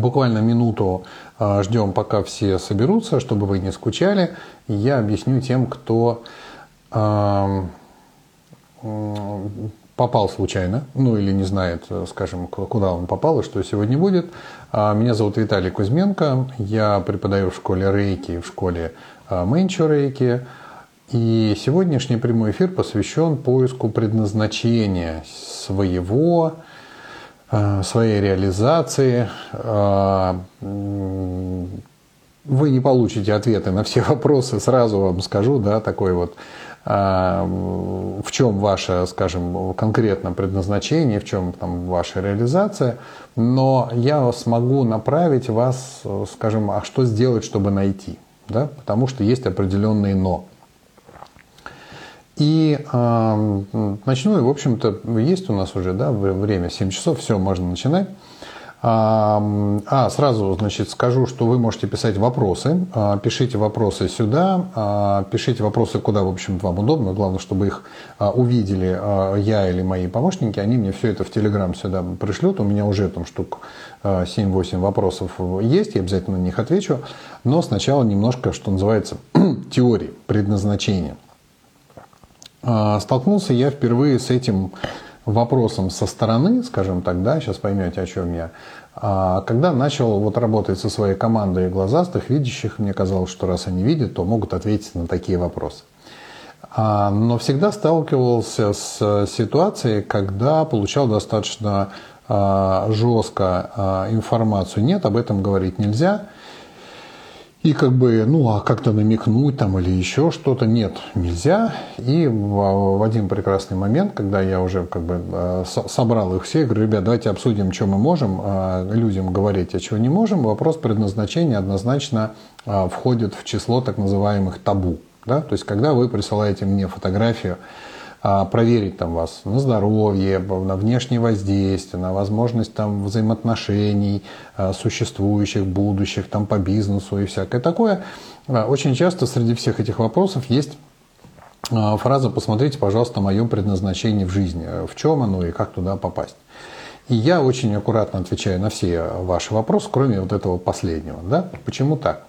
Буквально минуту а, ждем, пока все соберутся, чтобы вы не скучали. Я объясню тем, кто э, попал случайно, ну или не знает, скажем, куда он попал и что сегодня будет. А, меня зовут Виталий Кузьменко, я преподаю в школе Рейки, в школе Мэнчо Рейки. И сегодняшний прямой эфир посвящен поиску предназначения своего, своей реализации. Э, вы не получите ответы на все вопросы, сразу вам скажу, да, такой вот э, в чем ваше, скажем, конкретно предназначение, в чем там ваша реализация, но я смогу направить вас, скажем, а что сделать, чтобы найти, да, потому что есть определенные но. И э, и, в общем-то, есть у нас уже да, время 7 часов, все, можно начинать. А, сразу, значит, скажу, что вы можете писать вопросы. А, пишите вопросы сюда, а, пишите вопросы куда, в общем вам удобно. Главное, чтобы их а, увидели я или мои помощники. Они мне все это в Телеграм сюда пришлют. У меня уже там штук 7-8 вопросов есть, я обязательно на них отвечу. Но сначала немножко, что называется, теории предназначения. А, столкнулся я впервые с этим вопросом со стороны, скажем так, да, сейчас поймете, о чем я. А, когда начал вот работать со своей командой глазастых, видящих, мне казалось, что раз они видят, то могут ответить на такие вопросы. А, но всегда сталкивался с ситуацией, когда получал достаточно жестко информацию. Нет, об этом говорить нельзя – и как бы, ну, а как-то намекнуть там или еще что-то, нет, нельзя. И в, один прекрасный момент, когда я уже как бы э, собрал их всех, говорю, ребят, давайте обсудим, что мы можем э, людям говорить, а чего не можем. Вопрос предназначения однозначно э, входит в число так называемых табу. Да? То есть, когда вы присылаете мне фотографию, проверить там вас на здоровье, на внешнее воздействие, на возможность там взаимоотношений а, существующих, будущих, там по бизнесу и всякое такое. А, очень часто среди всех этих вопросов есть фраза «посмотрите, пожалуйста, мое предназначение в жизни, в чем оно и как туда попасть». И я очень аккуратно отвечаю на все ваши вопросы, кроме вот этого последнего. Да? Почему так?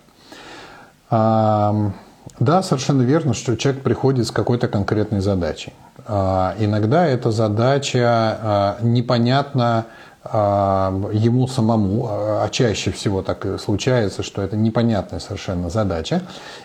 Да, совершенно верно, что человек приходит с какой-то конкретной задачей. А, иногда эта задача а, непонятна а, ему самому, а чаще всего так случается, что это непонятная совершенно задача,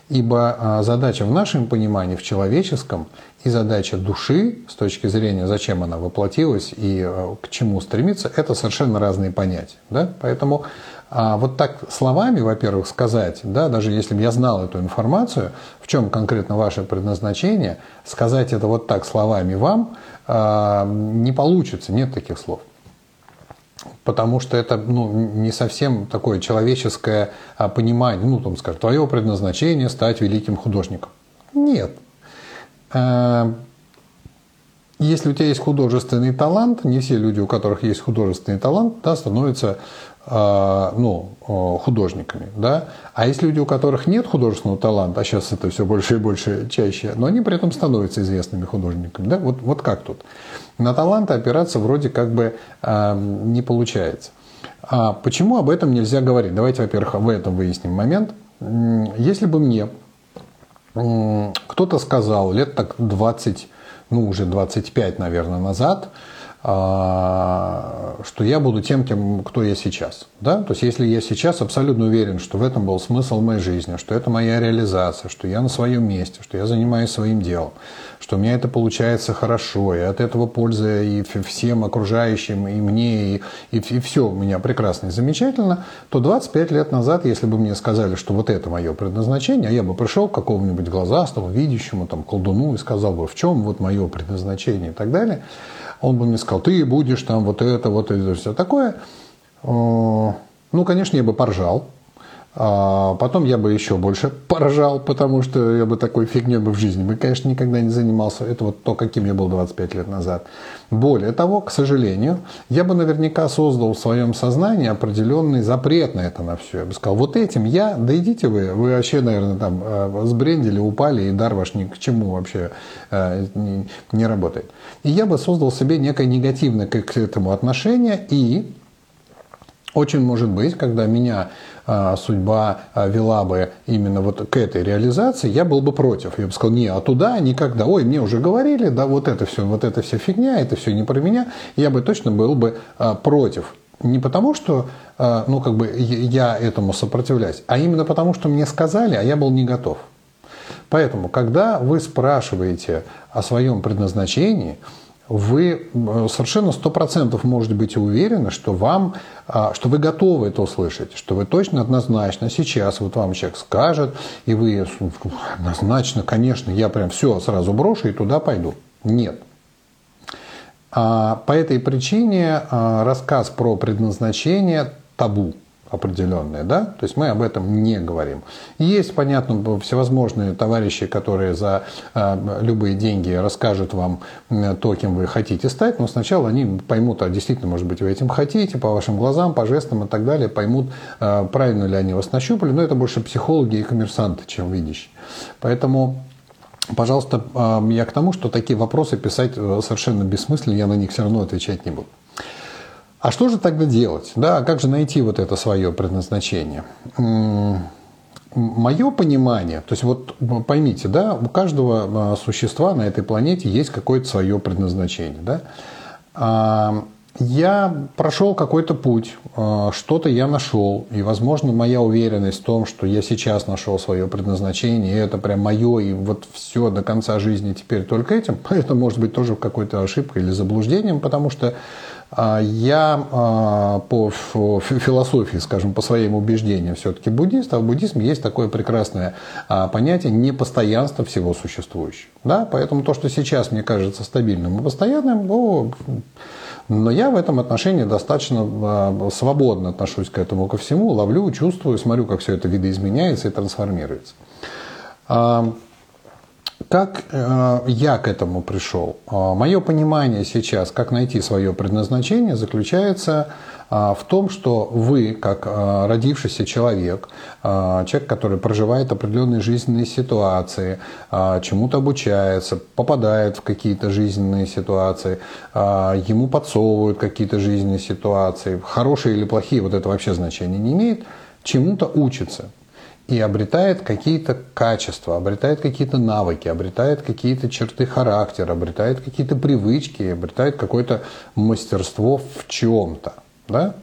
ибо задача в нашем понимании, в человеческом, и задача души с точки зрения, зачем она воплотилась и к чему стремится, это совершенно разные понятия. Да? Поэтому а вот так словами, во-первых, сказать, да, даже если бы я знал эту информацию, в чем конкретно ваше предназначение, сказать это вот так словами вам а, не получится, нет таких слов. Потому что это ну, не совсем такое человеческое а, понимание, ну, там, скажем, твое предназначение стать великим художником. Нет. А, если у тебя есть художественный талант, не все люди, у которых есть художественный талант, да, становятся ну, художниками. Да? А есть люди, у которых нет художественного таланта, а сейчас это все больше и больше чаще, но они при этом становятся известными художниками. Да? Вот, вот как тут? На таланты опираться вроде как бы э, не получается. А почему об этом нельзя говорить? Давайте, во-первых, в этом выясним момент. Если бы мне кто-то сказал лет так 20, ну уже 25, наверное, назад, а, что я буду тем, кем, кто я сейчас. Да? То есть, если я сейчас абсолютно уверен, что в этом был смысл моей жизни, что это моя реализация, что я на своем месте, что я занимаюсь своим делом, что у меня это получается хорошо, и от этого польза и всем окружающим, и мне, и, и, и все у меня прекрасно и замечательно, то 25 лет назад, если бы мне сказали, что вот это мое предназначение, я бы пришел к какому-нибудь глазастому, видящему, там, колдуну и сказал бы, в чем вот мое предназначение и так далее – он бы мне сказал, ты будешь там вот это, вот это, все такое. Ну, конечно, я бы поржал, а потом я бы еще больше поржал, потому что я бы такой фигней бы в жизни бы, конечно, никогда не занимался. Это вот то, каким я был 25 лет назад. Более того, к сожалению, я бы наверняка создал в своем сознании определенный запрет на это на все. Я бы сказал, вот этим я, да идите вы, вы вообще, наверное, там э, сбрендили, упали, и дар ваш ни к чему вообще э, не, не работает. И я бы создал себе некое негативное к этому отношение и Очень может быть, когда меня а, судьба а, вела бы именно вот к этой реализации, я был бы против. Я бы сказал, не, а туда никогда. Ой, мне уже говорили, да, вот это все, вот это все фигня, это все не про меня. Я бы точно был бы а, против. Не потому, что ну, как бы я этому сопротивляюсь, а именно потому, что мне сказали, а я был не готов. Поэтому, когда вы спрашиваете о своем предназначении, вы э, совершенно сто процентов можете быть уверены, что вам, а, что вы готовы это услышать, что вы точно однозначно сейчас вот вам человек скажет, и вы однозначно, конечно, я прям все сразу брошу и туда пойду. Нет. А, по этой причине а, рассказ про предназначение табу определенные, да, то есть мы об этом не говорим. Есть, понятно, всевозможные товарищи, которые за э, любые деньги расскажут вам то, кем вы хотите стать, но сначала они поймут, а действительно, может быть, вы этим хотите, по вашим глазам, по жестам и так далее, поймут, э, правильно ли они вас нащупали, но это больше психологи и коммерсанты, чем видящие. Поэтому Пожалуйста, э, я к тому, что такие вопросы писать совершенно бессмысленно, я на них все равно отвечать не буду. А что же тогда делать? Да, как же найти вот это свое предназначение? Мое понимание, то есть вот поймите, да, у каждого а, существа на этой планете есть какое-то свое предназначение, да. А, я прошел какой-то путь, а, что-то я нашел, и, возможно, моя уверенность в том, что я сейчас нашел свое предназначение, и это прям мое, и вот все до конца жизни теперь только этим, это может быть тоже какой-то ошибкой или заблуждением, потому что я а, по философии, скажем, по своим убеждениям все-таки буддист, а в буддизме есть такое прекрасное а, понятие непостоянства всего существующего. Да? Поэтому то, что сейчас мне кажется стабильным и постоянным, ну, но я в этом отношении достаточно свободно отношусь к этому ко всему, ловлю, чувствую, смотрю, как все это видоизменяется и трансформируется. Как э, я к этому пришел? Э, Мое понимание сейчас, как найти свое предназначение, заключается э, в том, что вы, как родившийся человек, человек, который проживает определенные жизненные ситуации, чему-то обучается, попадает в какие-то жизненные ситуации, ему подсовывают какие-то жизненные ситуации, хорошие или плохие, вот это вообще значения не имеет, чему-то учится и обретает какие-то качества, обретает какие-то навыки, обретает какие-то черты характера, обретает какие-то привычки, обретает какое-то мастерство в чем-то. Да?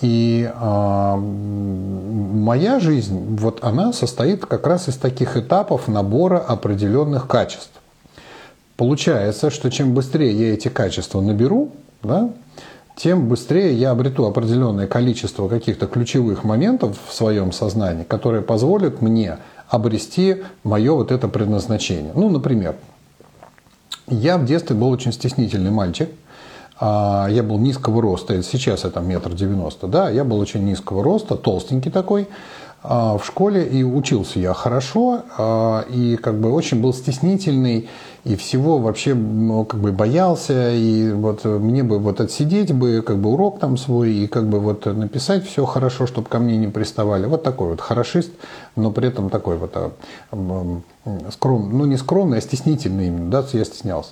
И э, моя жизнь, вот она состоит как раз из таких этапов набора определенных качеств. Получается, что чем быстрее я эти качества наберу, да, тем быстрее я обрету определенное количество каких-то ключевых моментов в своем сознании, которые позволят мне обрести мое вот это предназначение. Ну, например, я в детстве был очень стеснительный мальчик. А, я был низкого роста, сейчас это метр девяносто, да, я был очень низкого роста, толстенький такой. А, в школе, и учился я хорошо, а, и как бы очень был стеснительный, и всего вообще ну, как бы боялся, и вот мне бы вот отсидеть бы как бы урок там свой, и как бы вот написать все хорошо, чтобы ко мне не приставали. Вот такой вот хорошист, но при этом такой вот а, скром, ну не скромный, а стеснительный именно, да, я стеснялся.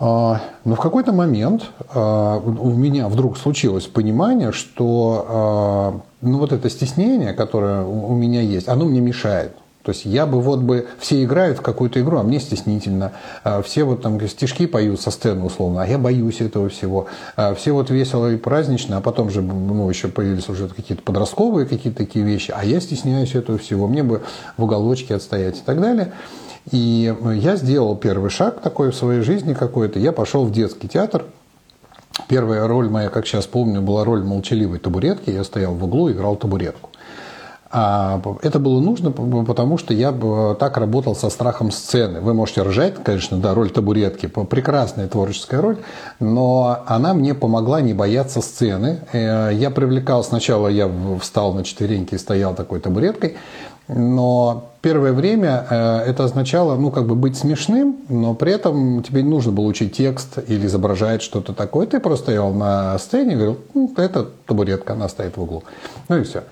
Но в какой-то момент у меня вдруг случилось понимание, что ну, вот это стеснение, которое у меня есть, оно мне мешает. То есть я бы вот бы, все играют в какую-то игру, а мне стеснительно. А все вот там стишки поют со сцены условно, а я боюсь этого всего. А все вот весело и празднично, а потом же ну, еще появились уже какие-то подростковые какие-то такие вещи, а я стесняюсь этого всего, мне бы в уголочке отстоять и так далее. И я сделал первый шаг такой в своей жизни какой-то. Я пошел в детский театр, Первая роль моя, как сейчас помню, была роль молчаливой табуретки. Я стоял в углу и играл табуретку. А это было нужно, потому что я так работал со страхом сцены. Вы можете ржать, конечно, да, роль табуретки, прекрасная творческая роль, но она мне помогла не бояться сцены. Э, я привлекал, сначала я встал на четвереньки и стоял такой табуреткой, но первое время э, это означало, ну, как бы быть смешным, но при этом тебе не нужно было учить текст или изображать что-то такое. Ты просто стоял на сцене и говорил, ну, это табуретка, она стоит в углу. Ну и все.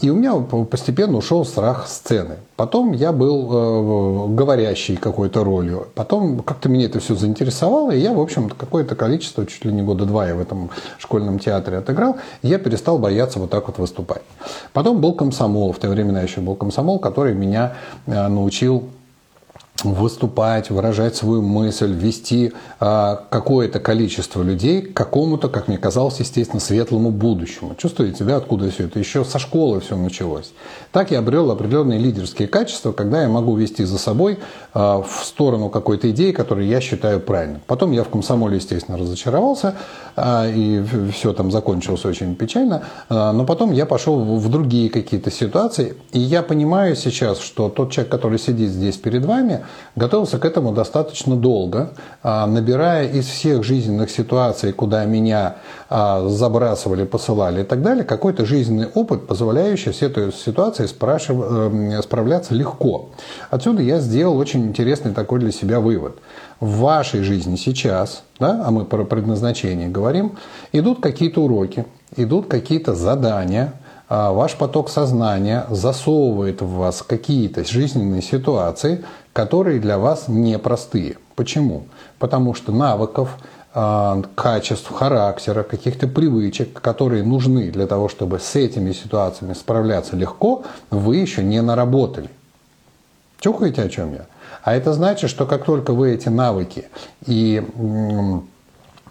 И у меня постепенно ушел страх сцены. Потом я был э, говорящий какой-то ролью. Потом как-то меня это все заинтересовало, и я, в общем, какое-то количество, чуть ли не года два я в этом школьном театре отыграл, я перестал бояться вот так вот выступать. Потом был комсомол, в те времена еще был комсомол, который меня э, научил выступать, выражать свою мысль, вести а, какое-то количество людей к какому-то, как мне казалось, естественно, светлому будущему. Чувствуете, да, откуда все это? Еще со школы все началось. Так я обрел определенные лидерские качества, когда я могу вести за собой а, в сторону какой-то идеи, которую я считаю правильной. Потом я в комсомоле, естественно, разочаровался, а, и все там закончилось очень печально, а, но потом я пошел в другие какие-то ситуации, и я понимаю сейчас, что тот человек, который сидит здесь перед вами, готовился к этому достаточно долго, а, набирая из всех жизненных ситуаций, куда меня забрасывали, посылали и так далее, какой-то жизненный опыт, позволяющий с этой ситуацией эм, справляться легко. Отсюда я сделал очень интересный такой для себя вывод – в вашей жизни сейчас, да, а мы про предназначение говорим, идут какие-то уроки, идут какие-то задания, а ваш поток сознания засовывает в вас какие-то жизненные ситуации, которые для вас непростые. Почему? Потому что навыков, а, качеств, характера, каких-то привычек, которые нужны для того, чтобы с этими ситуациями справляться легко, вы еще не наработали. Чухаете, о чем я? А это значит, что как только вы эти навыки и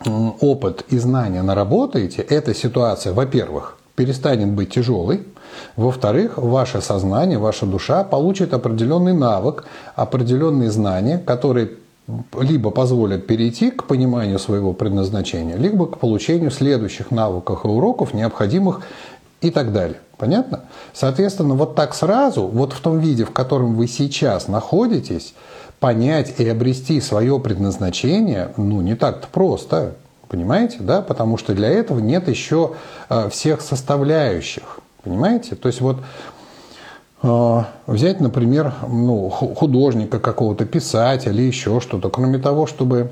опыт и знания наработаете, эта ситуация, во-первых, перестанет быть тяжелой, во-вторых, ваше сознание, ваша душа получит определенный навык, определенные знания, которые либо позволят перейти к пониманию своего предназначения, либо к получению следующих навыков и уроков, необходимых и так далее. Понятно? Соответственно, вот так сразу, вот в том виде, в котором вы сейчас находитесь, понять и обрести свое предназначение, ну, не так-то просто. Понимаете, да? Потому что для этого нет еще э, всех составляющих. Понимаете? То есть вот э, взять, например, ну, художника какого-то, писателя, еще что-то. Кроме того, чтобы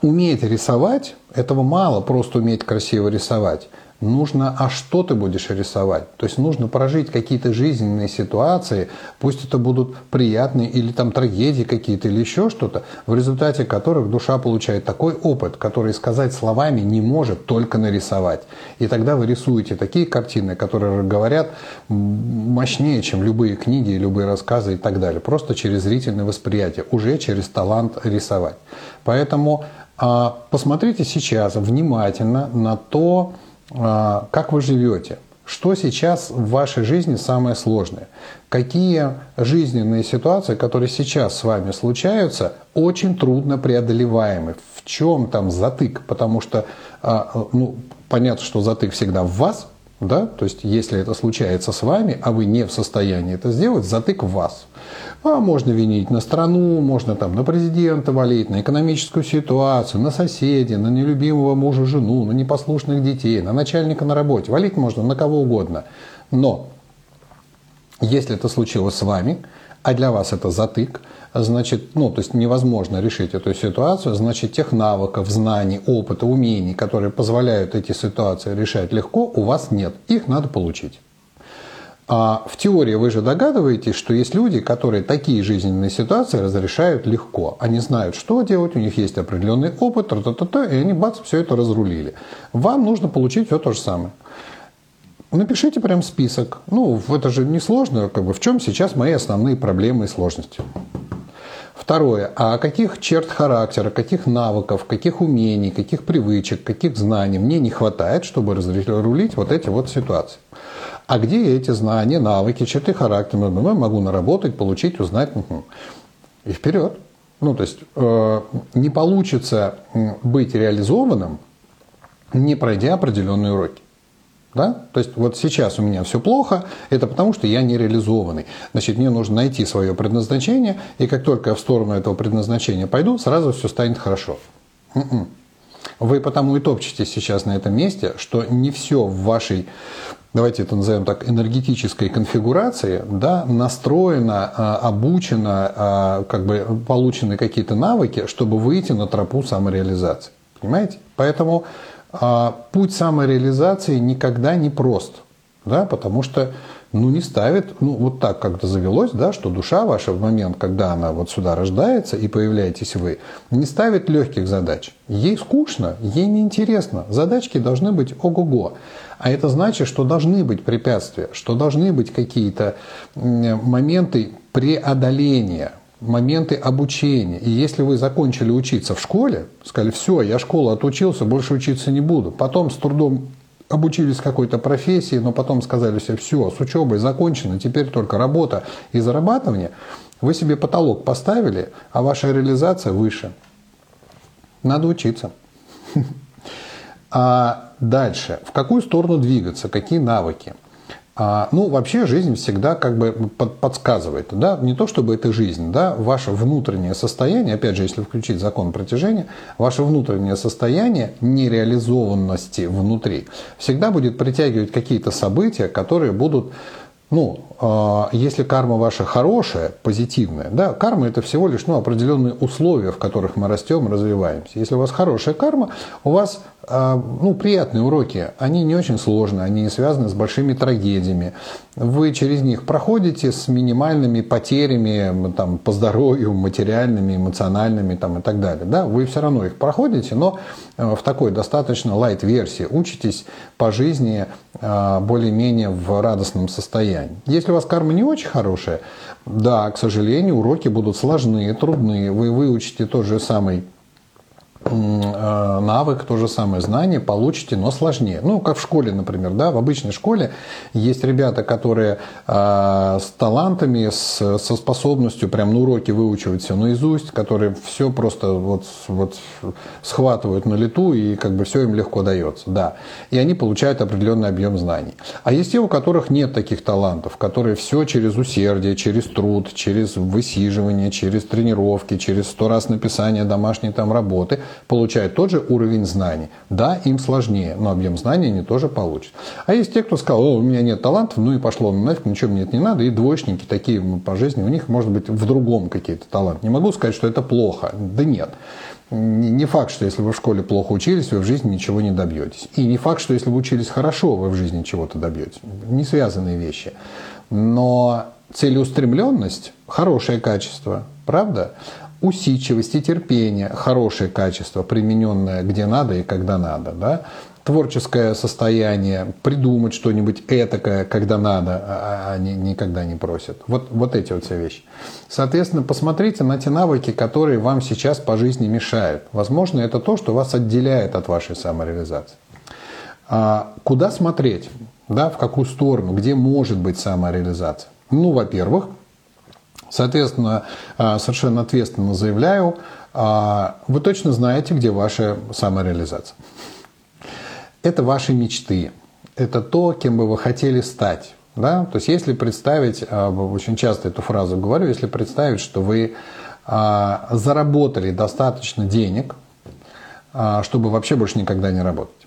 уметь рисовать, этого мало просто уметь красиво рисовать нужно, а что ты будешь рисовать? То есть нужно прожить какие-то жизненные ситуации, пусть это будут приятные или там трагедии какие-то или еще что-то, в результате которых душа получает такой опыт, который сказать словами не может, только нарисовать. И тогда вы рисуете такие картины, которые говорят мощнее, чем любые книги, любые рассказы и так далее. Просто через зрительное восприятие, уже через талант рисовать. Поэтому а, посмотрите сейчас внимательно на то, как вы живете, что сейчас в вашей жизни самое сложное, какие жизненные ситуации, которые сейчас с вами случаются, очень трудно преодолеваемы, в чем там затык, потому что а, ну, понятно, что затык всегда в вас, да? То есть, если это случается с вами, а вы не в состоянии это сделать, затык в вас. А можно винить на страну, можно там на президента валить, на экономическую ситуацию, на соседей, на нелюбимого мужа, жену, на непослушных детей, на начальника на работе. Валить можно на кого угодно. Но если это случилось с вами, а для вас это затык, значит, ну, то есть невозможно решить эту ситуацию, значит, тех навыков, знаний, опыта, умений, которые позволяют эти ситуации решать легко, у вас нет. Их надо получить. А в теории вы же догадываетесь, что есть люди, которые такие жизненные ситуации разрешают легко. Они знают, что делать, у них есть определенный опыт, та -та -та и они бац, все это разрулили. Вам нужно получить все то же самое. Напишите прям список. Ну, это же не сложно, как бы в чем сейчас мои основные проблемы и сложности. Второе. А каких черт характера, каких навыков, каких умений, каких привычек, каких знаний мне не хватает, чтобы разрулить вот эти вот ситуации? А где я эти знания, навыки, черты характера ну, могу наработать, получить, узнать? И вперед. Ну, то есть э, не получится быть реализованным, не пройдя определенные уроки. Да? То есть вот сейчас у меня все плохо, это потому что я не реализованный. Значит, мне нужно найти свое предназначение, и как только я в сторону этого предназначения пойду, сразу все станет хорошо. М-м. Вы потому и топчетесь сейчас на этом месте, что не все в вашей давайте это назовем так, энергетической конфигурации, да, настроено, а, обучено, а, как бы получены какие-то навыки, чтобы выйти на тропу самореализации. Понимаете? Поэтому путь самореализации никогда не прост. да, потому что ну, не ставит, ну, вот так как-то завелось, да, что душа ваша в момент, когда она вот сюда рождается и появляетесь вы, не ставит легких задач. Ей скучно, ей неинтересно. Задачки должны быть ого-го. А это значит, что должны быть препятствия, что должны быть какие-то моменты преодоления, моменты обучения. И если вы закончили учиться в школе, сказали, все, я школу отучился, больше учиться не буду, потом с трудом обучились какой-то профессии, но потом сказали себе, все, с учебой закончено, теперь только работа и зарабатывание, вы себе потолок поставили, а ваша реализация выше. Надо учиться. А дальше, в какую сторону двигаться, какие навыки – а, ну, вообще жизнь всегда как бы подсказывает, да, не то чтобы это жизнь, да, ваше внутреннее состояние, опять же, если включить закон притяжения, ваше внутреннее состояние нереализованности внутри всегда будет притягивать какие-то события, которые будут ну, а, если карма ваша хорошая, позитивная, да, карма это всего лишь ну, определенные условия, в которых мы растем, развиваемся. Если у вас хорошая карма, у вас а, ну, приятные уроки, они не очень сложные, они не связаны с большими трагедиями. Вы через них проходите с минимальными потерями там, по здоровью, материальными, эмоциональными там, и так далее. Да? Вы все равно их проходите, но э, в такой достаточно лайт-версии учитесь по жизни более-менее в радостном состоянии. Если у вас карма не очень хорошая, да, к сожалению, уроки будут сложные, трудные. Вы выучите тот же самый навык, то же самое знание получите, но сложнее. Ну, как в школе, например, да, в обычной школе есть ребята, которые э, с талантами, с, со способностью прям на уроке выучивать все наизусть, которые все просто вот, вот схватывают на лету и как бы все им легко дается, да. И они получают определенный объем знаний. А есть те, у которых нет таких талантов, которые все через усердие, через труд, через высиживание, через тренировки, через сто раз написание домашней там работы – получают тот же уровень знаний. Да, им сложнее, но объем знаний они тоже получат. А есть те, кто сказал, о, у меня нет талантов, ну и пошло нафиг, ничего мне это не надо. И двоечники такие по жизни, у них может быть в другом какие-то таланты. Не могу сказать, что это плохо. Да нет. Не факт, что если вы в школе плохо учились, вы в жизни ничего не добьетесь. И не факт, что если вы учились хорошо, вы в жизни чего-то добьетесь. Не связанные вещи. Но целеустремленность – хорошее качество, правда? Усидчивость и терпение, хорошее качество, примененное где надо и когда надо, да, творческое состояние, придумать что-нибудь этакое, когда надо, а они а никогда не просят. Вот, вот эти вот все вещи. Соответственно, посмотрите на те навыки, которые вам сейчас по жизни мешают. Возможно, это то, что вас отделяет от вашей самореализации. А куда смотреть? Да, в какую сторону? Где может быть самореализация? Ну, во-первых, Соответственно, а, совершенно ответственно заявляю, а, вы точно знаете, где ваша самореализация. Это ваши мечты, это то, кем бы вы хотели стать. Да? То есть если представить, а, очень часто эту фразу говорю, если представить, что вы заработали достаточно денег, чтобы вообще больше никогда не работать.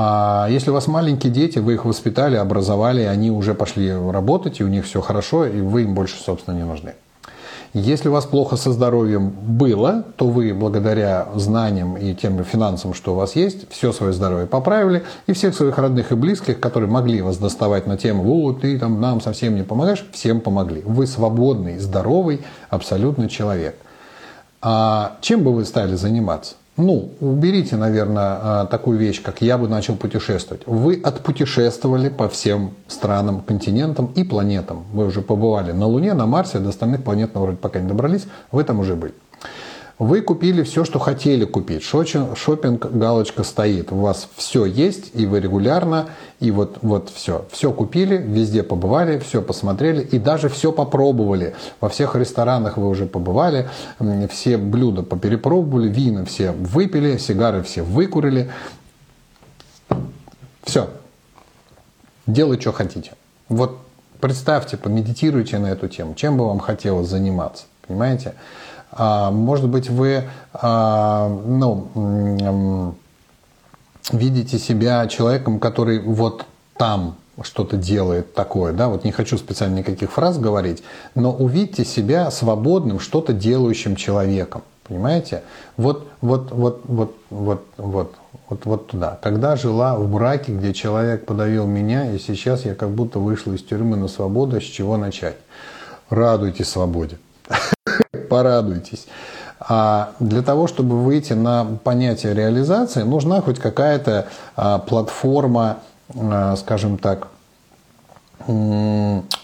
А если у вас маленькие дети, вы их воспитали, образовали, они уже пошли работать, и у них все хорошо, и вы им больше, собственно, не нужны. Если у вас плохо со здоровьем было, то вы благодаря знаниям и тем финансам, что у вас есть, все свое здоровье поправили, и всех своих родных и близких, которые могли вас доставать на тему «Вот, ты там нам совсем не помогаешь», всем помогли. Вы свободный, здоровый, абсолютный человек. А чем бы вы стали заниматься? Ну, уберите, наверное, а, такую вещь, как я бы начал путешествовать. Вы отпутешествовали по всем странам, континентам и планетам. Вы уже побывали на Луне, на Марсе, до остальных планет, вроде пока не добрались, вы там уже были. Вы купили все, что хотели купить. Шопинг, галочка стоит. У вас все есть, и вы регулярно, и вот, вот все. Все купили, везде побывали, все посмотрели, и даже все попробовали. Во всех ресторанах вы уже побывали, все блюда поперепробовали, вина все выпили, сигары все выкурили. Все. Делай, что хотите. Вот представьте, помедитируйте на эту тему. Чем бы вам хотелось заниматься? Понимаете? А, может быть, вы а, ну, видите себя человеком, который вот там что-то делает такое, да, вот не хочу специально никаких фраз говорить, но увидьте себя свободным, что-то делающим человеком. Понимаете? Вот, вот, вот, вот, вот, вот, вот, вот туда. Когда жила в браке, где человек подавил меня, и сейчас я как будто вышла из тюрьмы на свободу, с чего начать? Радуйтесь свободе. Порадуйтесь. А для того, чтобы выйти на понятие реализации, нужна хоть какая-то а, платформа, а, скажем так,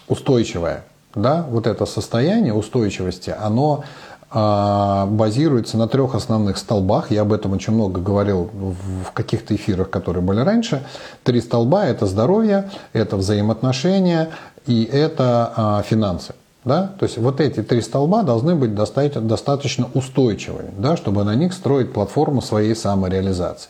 устойчивая. Да? Вот это состояние устойчивости, оно а, базируется на трех основных столбах. Я об этом очень много говорил в каких-то эфирах, которые были раньше. Три столба – это здоровье, это взаимоотношения и это финансы. Да? То есть вот эти три столба должны быть достаточно устойчивыми, да, чтобы на них строить платформу своей самореализации.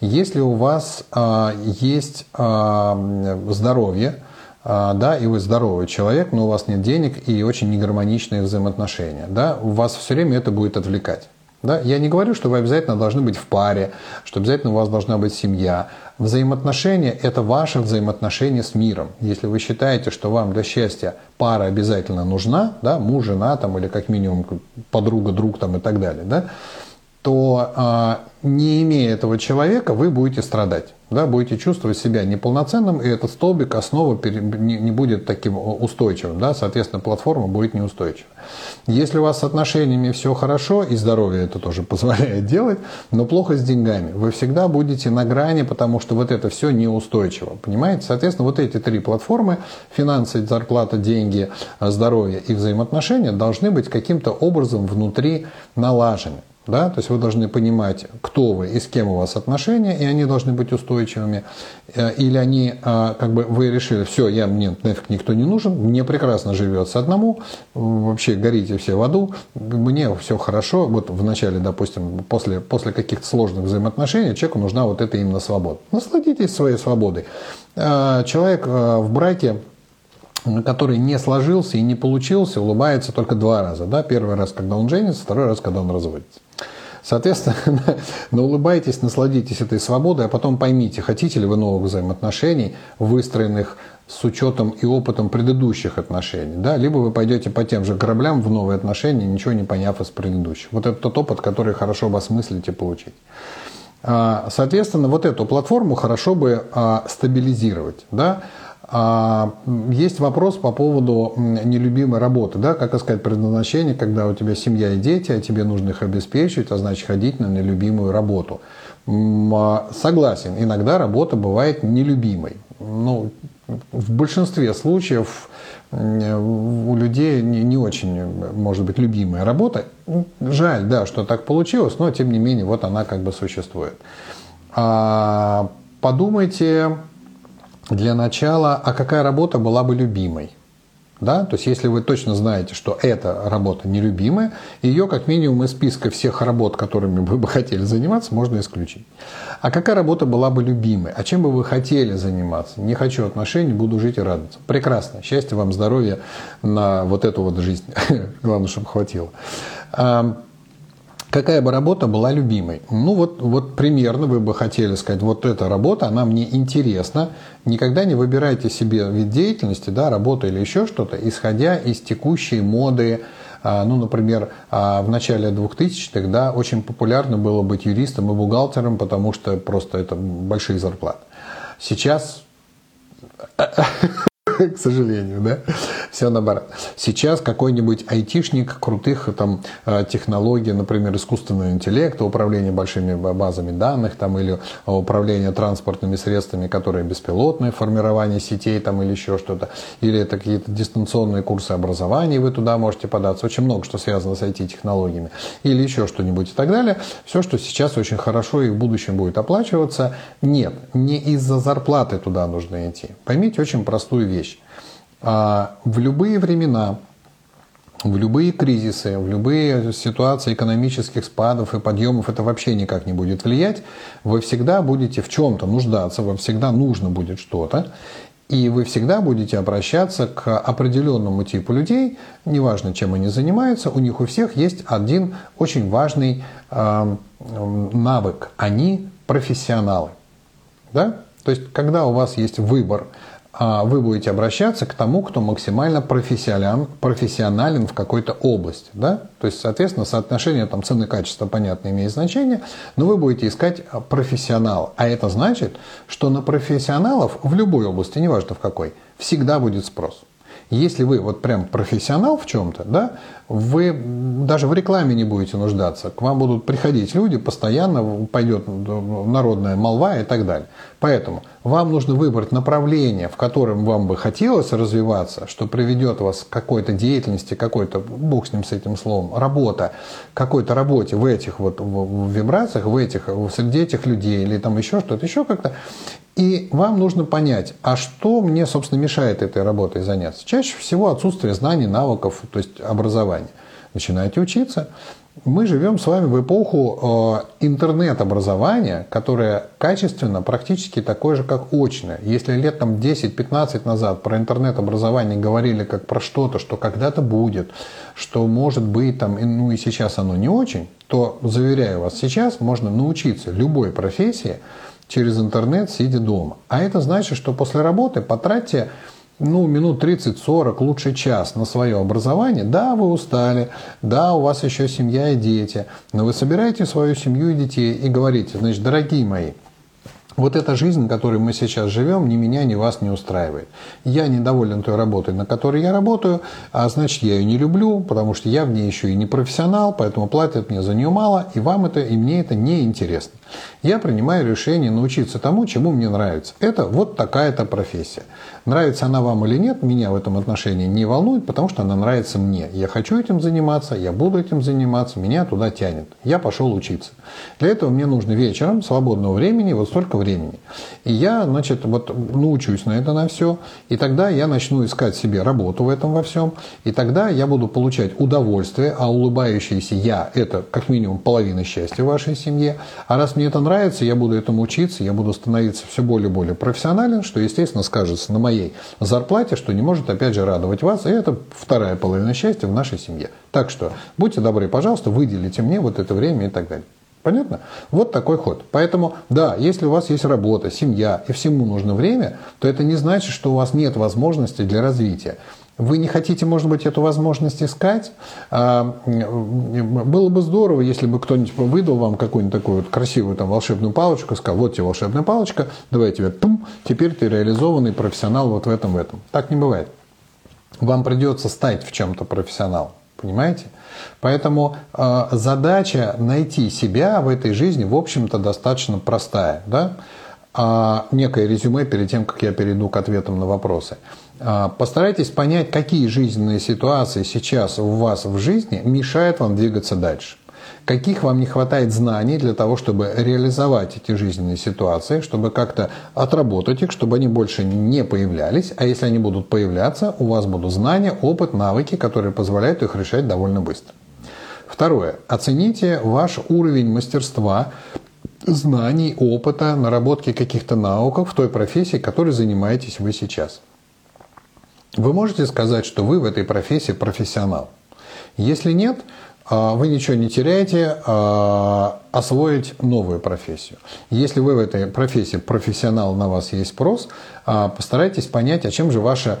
Если у вас э, есть э, здоровье, а, да, и вы здоровый человек, но у вас нет денег и очень негармоничные взаимоотношения, да, у вас все время это будет отвлекать. Да? Я не говорю, что вы обязательно должны быть в паре, что обязательно у вас должна быть семья. Взаимоотношения – это ваше взаимоотношение с миром. Если вы считаете, что вам для счастья пара обязательно нужна, да, муж, жена там, или как минимум подруга, друг там, и так далее, да, то а, не имея этого человека, вы будете страдать. Да, будете чувствовать себя неполноценным, и этот столбик основы не будет таким устойчивым. Да, соответственно, платформа будет неустойчива. Если у вас с отношениями все хорошо, и здоровье это тоже позволяет делать, но плохо с деньгами, вы всегда будете на грани, потому что вот это все неустойчиво. Понимаете? Соответственно, вот эти три платформы, финансы, зарплата, деньги, здоровье и взаимоотношения, должны быть каким-то образом внутри налажены. Да? То есть вы должны понимать, кто вы и с кем у вас отношения, и они должны быть устойчивыми. Э, или они, э, как бы вы решили, все, я, мне нафиг никто не нужен, мне прекрасно живется одному, вообще горите все в аду, мне все хорошо. Вот в начале, допустим, после, после каких-то сложных взаимоотношений человеку нужна вот эта именно свобода. Насладитесь своей свободой. Э, человек в браке который не сложился и не получился, улыбается только два раза. Да? Первый раз, когда он женится, второй раз, когда он разводится. Соответственно, но улыбайтесь, насладитесь этой свободой, а потом поймите, хотите ли вы новых взаимоотношений, выстроенных с учетом и опытом предыдущих отношений. Да? Либо вы пойдете по тем же кораблям в новые отношения, ничего не поняв из предыдущих. Вот это тот опыт, который хорошо бы осмыслить и получить. А, соответственно, вот эту платформу хорошо бы а, стабилизировать. Да? А, есть вопрос по поводу нелюбимой работы, да, как сказать, предназначение, когда у тебя семья и дети, а тебе нужно их обеспечивать, а значит ходить на нелюбимую работу. А, согласен, иногда работа бывает нелюбимой. Ну, в большинстве случаев у людей не, не очень, может быть, любимая работа. Жаль, да, что так получилось, но тем не менее, вот она как бы существует. А, подумайте для начала, а какая работа была бы любимой? Да? То есть, если вы точно знаете, что эта работа нелюбимая, ее как минимум из списка всех работ, которыми вы бы хотели заниматься, можно исключить. А какая работа была бы любимой? А чем бы вы хотели заниматься? Не хочу отношений, буду жить и радоваться. Прекрасно. Счастья вам, здоровья на вот эту вот жизнь. Главное, чтобы хватило. Какая бы работа была любимой? Ну вот, вот примерно вы бы хотели сказать, вот эта работа, она мне интересна. Никогда не выбирайте себе вид деятельности, да, работа или еще что-то, исходя из текущей моды, а, ну, например, а, в начале 2000-х да, очень популярно было быть юристом и бухгалтером, потому что просто это большие зарплаты. Сейчас к сожалению, да? Все наоборот. Сейчас какой-нибудь айтишник крутых там э, технологий, например, искусственного интеллекта, управление большими базами данных там, или управление транспортными средствами, которые беспилотные, формирование сетей там, или еще что-то, или это какие-то дистанционные курсы образования, вы туда можете податься. Очень много что связано с IT-технологиями. Или еще что-нибудь и так далее. Все, что сейчас очень хорошо и в будущем будет оплачиваться. Нет, не из-за зарплаты туда нужно идти. Поймите очень простую вещь в любые времена, в любые кризисы, в любые ситуации экономических спадов и подъемов это вообще никак не будет влиять. Вы всегда будете в чем-то нуждаться, вам всегда нужно будет что-то. И вы всегда будете обращаться к определенному типу людей, неважно, чем они занимаются, у них у всех есть один очень важный э, навык. Они профессионалы. Да? То есть, когда у вас есть выбор а, вы будете обращаться к тому, кто максимально профессионален, профессионален в какой-то области. Да? То есть, соответственно, соотношение там, цены и качества, понятно, имеет значение, но вы будете искать профессионала. А это значит, что на профессионалов в любой области, неважно в какой, всегда будет спрос. Если вы вот прям профессионал в чем-то, да, вы даже в рекламе не будете нуждаться. К вам будут приходить люди, постоянно пойдет народная молва и так далее. Поэтому вам нужно выбрать направление, в котором вам бы хотелось развиваться, что приведет вас к какой-то деятельности, какой-то, бог с ним, с этим словом, работа, какой-то работе в этих вот в вибрациях, в этих, среди этих людей или там еще что-то, еще как-то. И вам нужно понять, а что мне, собственно, мешает этой работой заняться? Чаще всего отсутствие знаний, навыков, то есть образования. Начинайте учиться. Мы живем с вами в эпоху э, интернет-образования, которое качественно практически такое же, как очное. Если лет там 10-15 назад про интернет-образование говорили как про что-то, что когда-то будет, что может быть там, ну и сейчас оно не очень, то, заверяю вас, сейчас можно научиться любой профессии, через интернет, сидя дома. А это значит, что после работы потратьте ну, минут 30-40, лучше час на свое образование. Да, вы устали, да, у вас еще семья и дети, но вы собираете свою семью и детей и говорите, значит, дорогие мои, вот эта жизнь, в которой мы сейчас живем, ни меня, ни вас не устраивает. Я недоволен той работой, на которой я работаю, а значит, я ее не люблю, потому что я в ней еще и не профессионал, поэтому платят мне за нее мало, и вам это, и мне это не интересно. Я принимаю решение научиться тому, чему мне нравится. Это вот такая-то профессия. Нравится она вам или нет, меня в этом отношении не волнует, потому что она нравится мне. Я хочу этим заниматься, я буду этим заниматься, меня туда тянет. Я пошел учиться. Для этого мне нужно вечером свободного времени, вот столько времени. И я, значит, вот научусь на это на все, и тогда я начну искать себе работу в этом во всем, и тогда я буду получать удовольствие, а улыбающийся я – это как минимум половина счастья в вашей семье. А раз мне это нравится, я буду этому учиться, я буду становиться все более и более профессионален, что, естественно, скажется на моей зарплате, что не может, опять же, радовать вас. И это вторая половина счастья в нашей семье. Так что, будьте добры, пожалуйста, выделите мне вот это время и так далее. Понятно? Вот такой ход. Поэтому, да, если у вас есть работа, семья и всему нужно время, то это не значит, что у вас нет возможности для развития. Вы не хотите, может быть, эту возможность искать? А, было бы здорово, если бы кто-нибудь выдал вам какую-нибудь такую вот красивую там волшебную палочку, сказал, вот тебе волшебная палочка, давай тебе, пум, теперь ты реализованный профессионал вот в этом, в этом. Так не бывает. Вам придется стать в чем-то профессионалом. Понимаете? Поэтому э, задача найти себя в этой жизни, в общем-то, достаточно простая. Да? А, некое резюме перед тем, как я перейду к ответам на вопросы. А, постарайтесь понять, какие жизненные ситуации сейчас у вас в жизни мешают вам двигаться дальше. Каких вам не хватает знаний для того, чтобы реализовать эти жизненные ситуации, чтобы как-то отработать их, чтобы они больше не появлялись. А если они будут появляться, у вас будут знания, опыт, навыки, которые позволяют их решать довольно быстро. Второе. Оцените ваш уровень мастерства знаний, опыта, наработки каких-то навыков в той профессии, которой занимаетесь вы сейчас. Вы можете сказать, что вы в этой профессии профессионал. Если нет, а, вы ничего не теряете, а, освоить новую профессию. Если вы в этой профессии профессионал, на вас есть спрос, а, постарайтесь понять, а чем же ваша